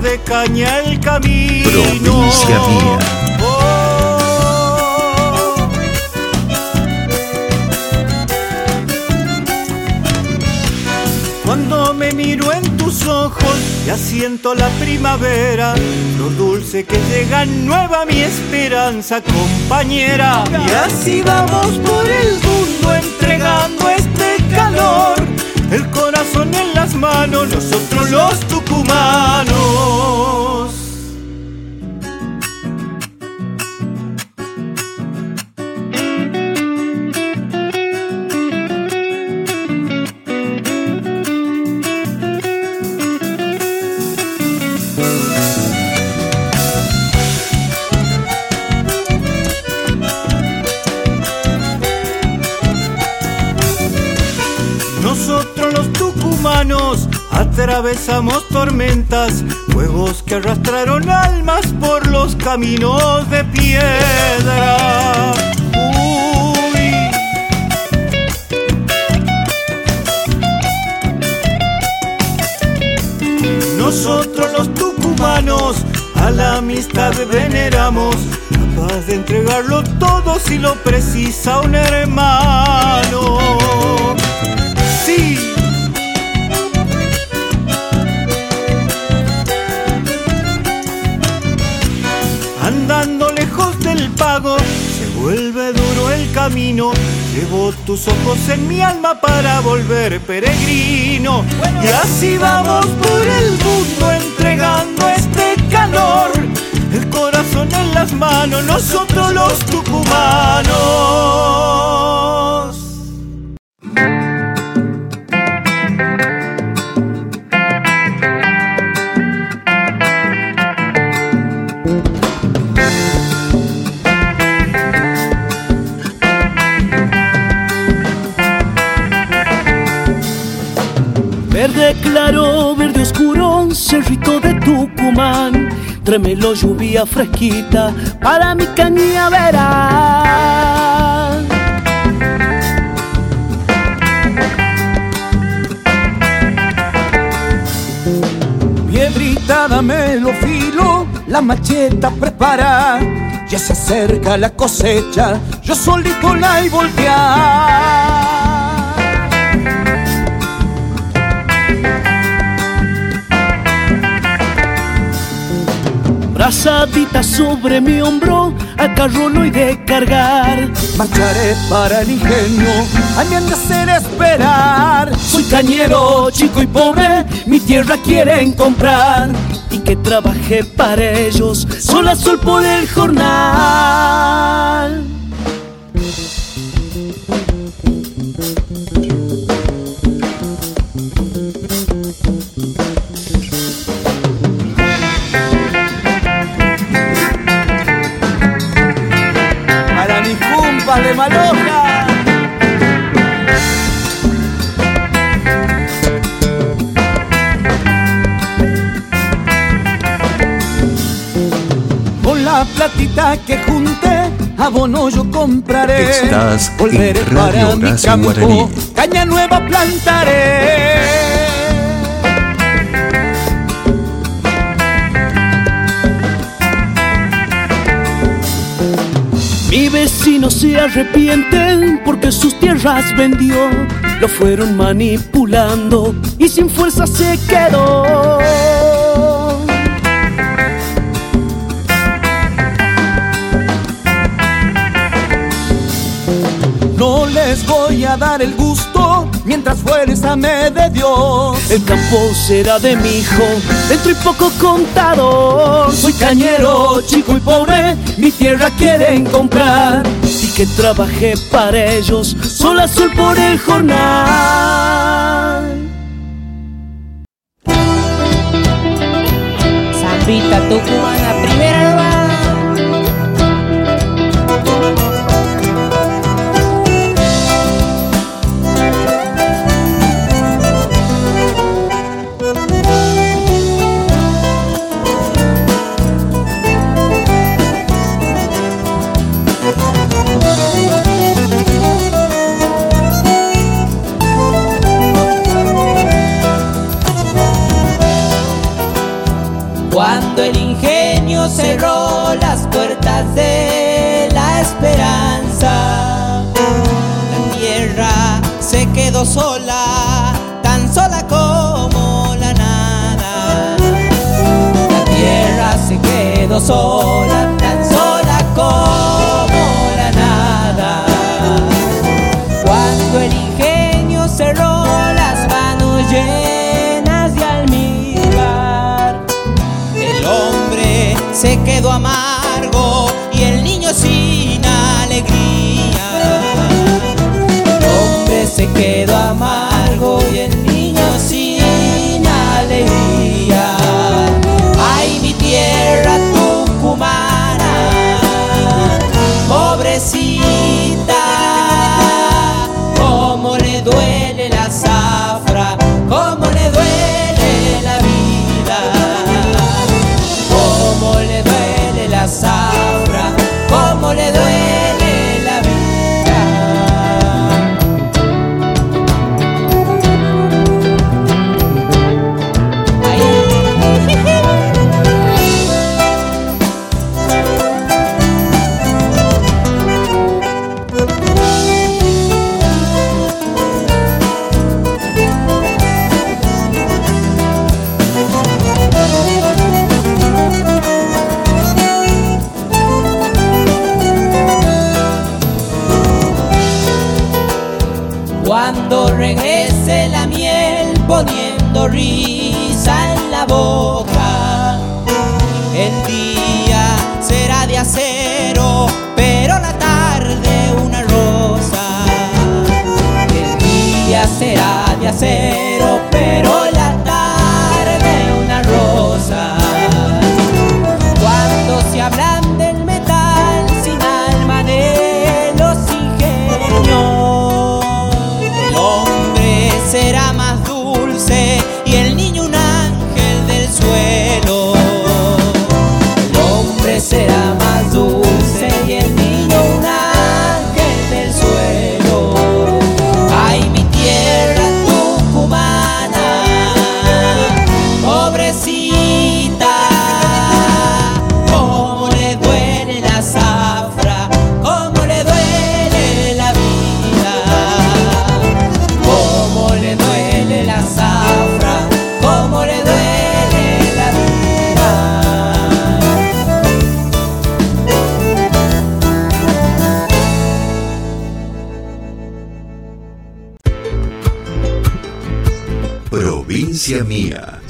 Speaker 19: de caña el camino.
Speaker 1: Provincia mía.
Speaker 19: Cuando me miro en tus ojos, ya siento la primavera, lo dulce que llega nueva mi esperanza, compañera. Y así vamos por el mundo entregando este calor, nosotros los tucumanos. Tormentas, fuegos que arrastraron almas por los caminos de piedra. Uy. Nosotros los tucumanos a la amistad veneramos, capaz de entregarlo todo si lo precisa un hermano. Camino. Llevo tus ojos en mi alma para volver peregrino. Y así vamos por el mundo entregando este calor. El corazón en las manos, nosotros los tucumanos.
Speaker 20: Cerrito de Tucumán. Trémelo lluvia fresquita para mi cañaveral.
Speaker 21: Piedrada dame lo filo, la macheta prepara. Ya se acerca la cosecha, yo solito la y voltear.
Speaker 20: Brazadita sobre mi hombro, al carro no hay de cargar.
Speaker 21: Marcharé para el ingenio, a mí han de hacer esperar.
Speaker 20: Soy cañero, chico y pobre, mi tierra quieren comprar. Y que trabajé para ellos, sol a sol por el jornal.
Speaker 21: De Maloja. Con la platita que junté, abono yo compraré.
Speaker 1: Estás en
Speaker 21: Volveré
Speaker 1: Radio
Speaker 21: para mi campo,
Speaker 1: Guaraní.
Speaker 21: caña nueva plantaré.
Speaker 20: Mi vecino se arrepiente porque sus tierras vendió. Lo fueron manipulando y sin fuerza se quedó.
Speaker 21: No les voy a dar el gusto mientras fuerza me de Dios.
Speaker 20: El campo será de mi hijo, dentro y poco contado. Soy cañero, chico y pobre, mi tierra quieren comprar. Y que trabajé para ellos, sol a sol por el jornal. Quedó sola,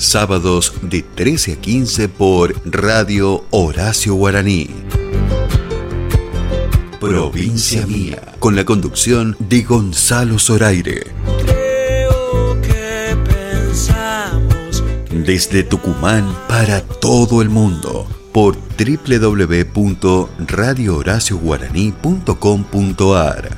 Speaker 1: sábados de 13 a 15 por Radio Horacio Guaraní. Provincia Mía, con la conducción de Gonzalo Zoraire. Desde Tucumán para todo el mundo por www.radiohoracioguaraní.com.ar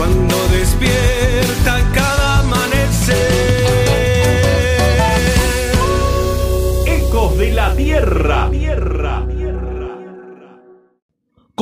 Speaker 2: cuando despierta cada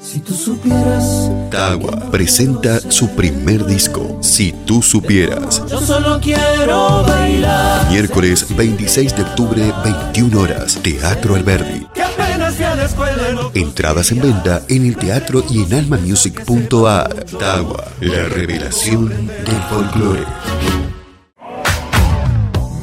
Speaker 15: Si tú supieras,
Speaker 1: Tagua presenta su primer disco, Si tú supieras.
Speaker 15: yo solo quiero bailar.
Speaker 1: Miércoles 26 de octubre, 21 horas, Teatro Alberdi. Entradas en venta en el teatro y en almamusic.ar. Tagua, la revelación del folclore.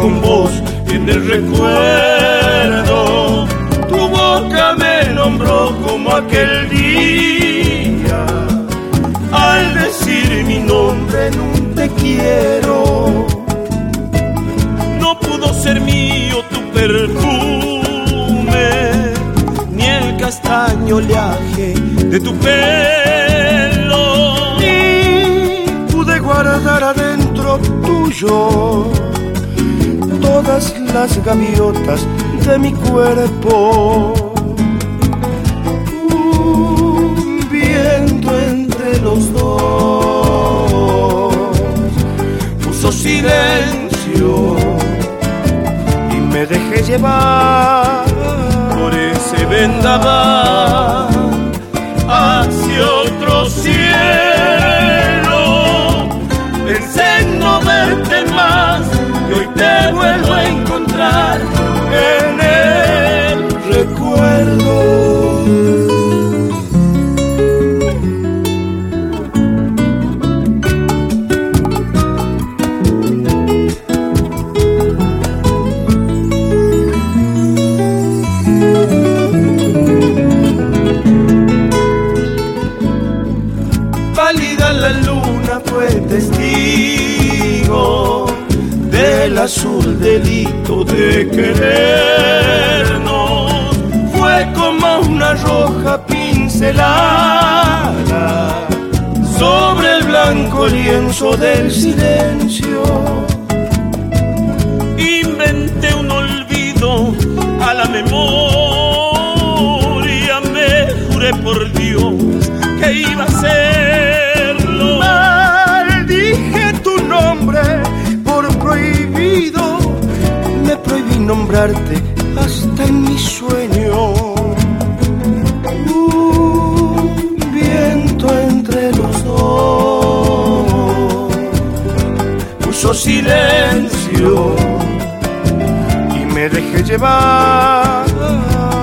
Speaker 4: con vos en el recuerdo. Tu boca me nombró como aquel día al decir mi nombre en un te quiero.
Speaker 13: No pudo ser mío tu perfume, ni el castaño oleaje de tu pelo.
Speaker 4: Y pude guardar adentro tuyo las gaviotas de mi cuerpo. Un viento entre los dos puso silencio y me dejé llevar
Speaker 13: por ese vendaval
Speaker 4: hacia otro cielo. Pensé en no verte más y hoy te vuelvo a encontrar en azul delito de querernos. Fue como una roja pincelada sobre el blanco lienzo del silencio.
Speaker 13: Inventé un olvido a la memoria, me juré por Dios que iba a hacerlo.
Speaker 4: Nombrarte hasta en mi sueño. Un viento entre los dos puso silencio y me dejé llevar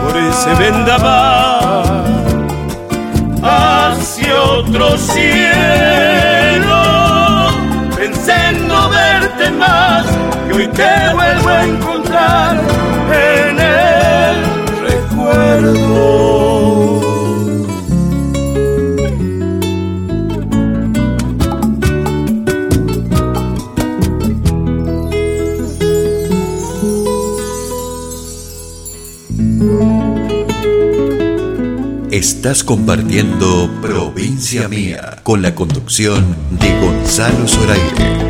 Speaker 13: por ese vendaval
Speaker 4: hacia otro cielo. Pensé en no verte más y hoy te vuelvo a encontrar en el recuerdo.
Speaker 1: Estás compartiendo Provincia Mía con la conducción de Gonzalo Zoraire.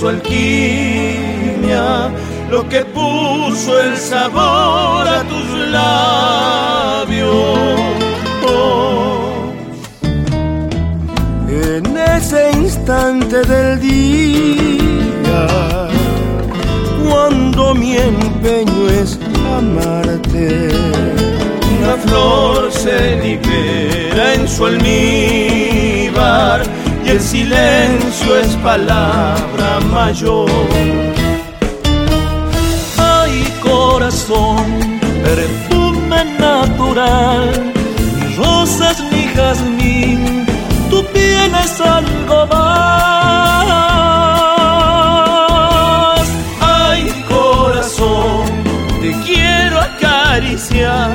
Speaker 13: Su alquimia lo que puso
Speaker 4: el sabor a tus labios. En ese instante del día, cuando mi empeño es amarte, una flor se libera en su almíbar silencio es palabra mayor.
Speaker 18: Ay, corazón, perfume natural, ni rosas ni jazmín, tu piel es algo más.
Speaker 4: Ay, corazón, te quiero acariciar,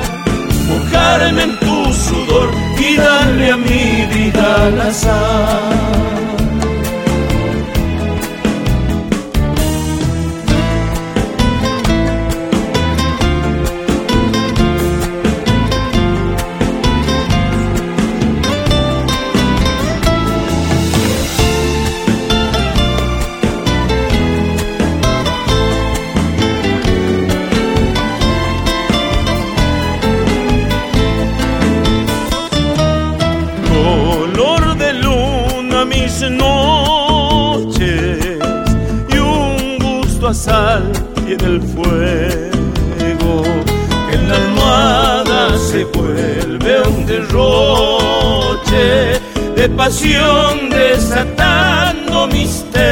Speaker 4: mojarme en tu sudor y darle a mi vida la sal. Pasión desatando misterio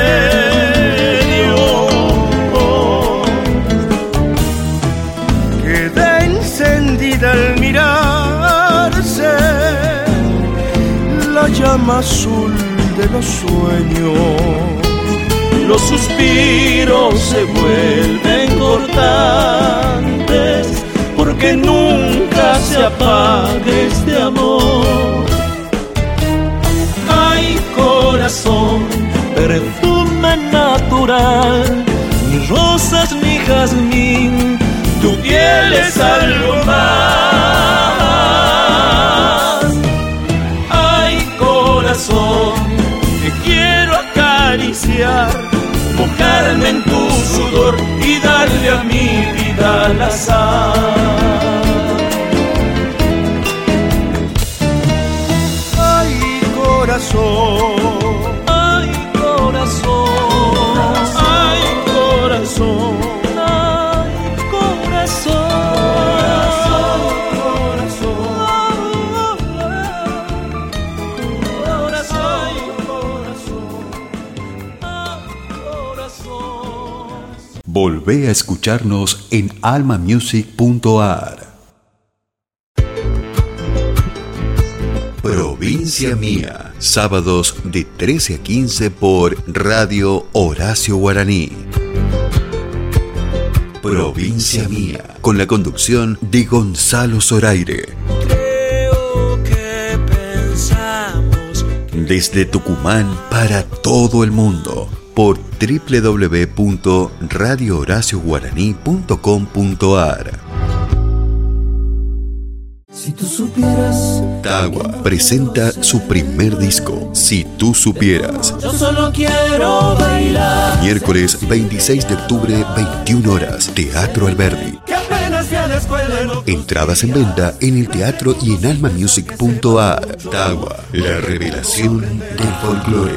Speaker 4: queda encendida al mirarse la llama azul de los sueños. Los suspiros se vuelven cortantes porque nunca se apague este amor.
Speaker 18: Jazmín,
Speaker 4: tu piel es algo más. Ay, corazón, te quiero acariciar, mojarme en tu sudor y darle a mi vida la sal.
Speaker 1: Volvé a escucharnos en almamusic.ar. Provincia Mía, sábados de 13 a 15 por Radio Horacio Guaraní. Provincia Mía, con la conducción de Gonzalo Zoraire. Desde Tucumán para todo el mundo por www.radiohoracioguaraní.com.ar
Speaker 15: Si tú supieras,
Speaker 1: Tagua presenta su primer disco, Si tú supieras.
Speaker 15: yo solo quiero bailar.
Speaker 1: Miércoles 26 de octubre, 21 horas, Teatro Alberdi. Entradas en venta en el teatro y en almamusic.ar. Tagua, la revelación del folclore.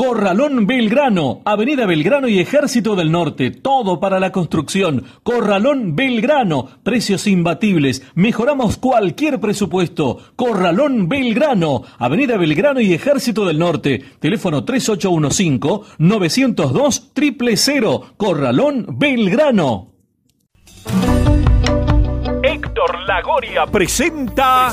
Speaker 22: Corralón Belgrano, Avenida Belgrano y Ejército del Norte, todo para la construcción. Corralón Belgrano, precios imbatibles, mejoramos cualquier presupuesto. Corralón Belgrano, Avenida Belgrano y Ejército del Norte, teléfono 3815-902 000, Corralón Belgrano.
Speaker 3: Héctor Lagoria presenta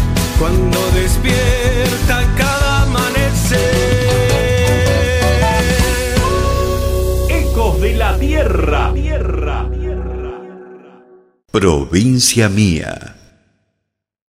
Speaker 2: cuando despierta cada amanecer.
Speaker 3: Ecos de la tierra.
Speaker 1: Provincia Mía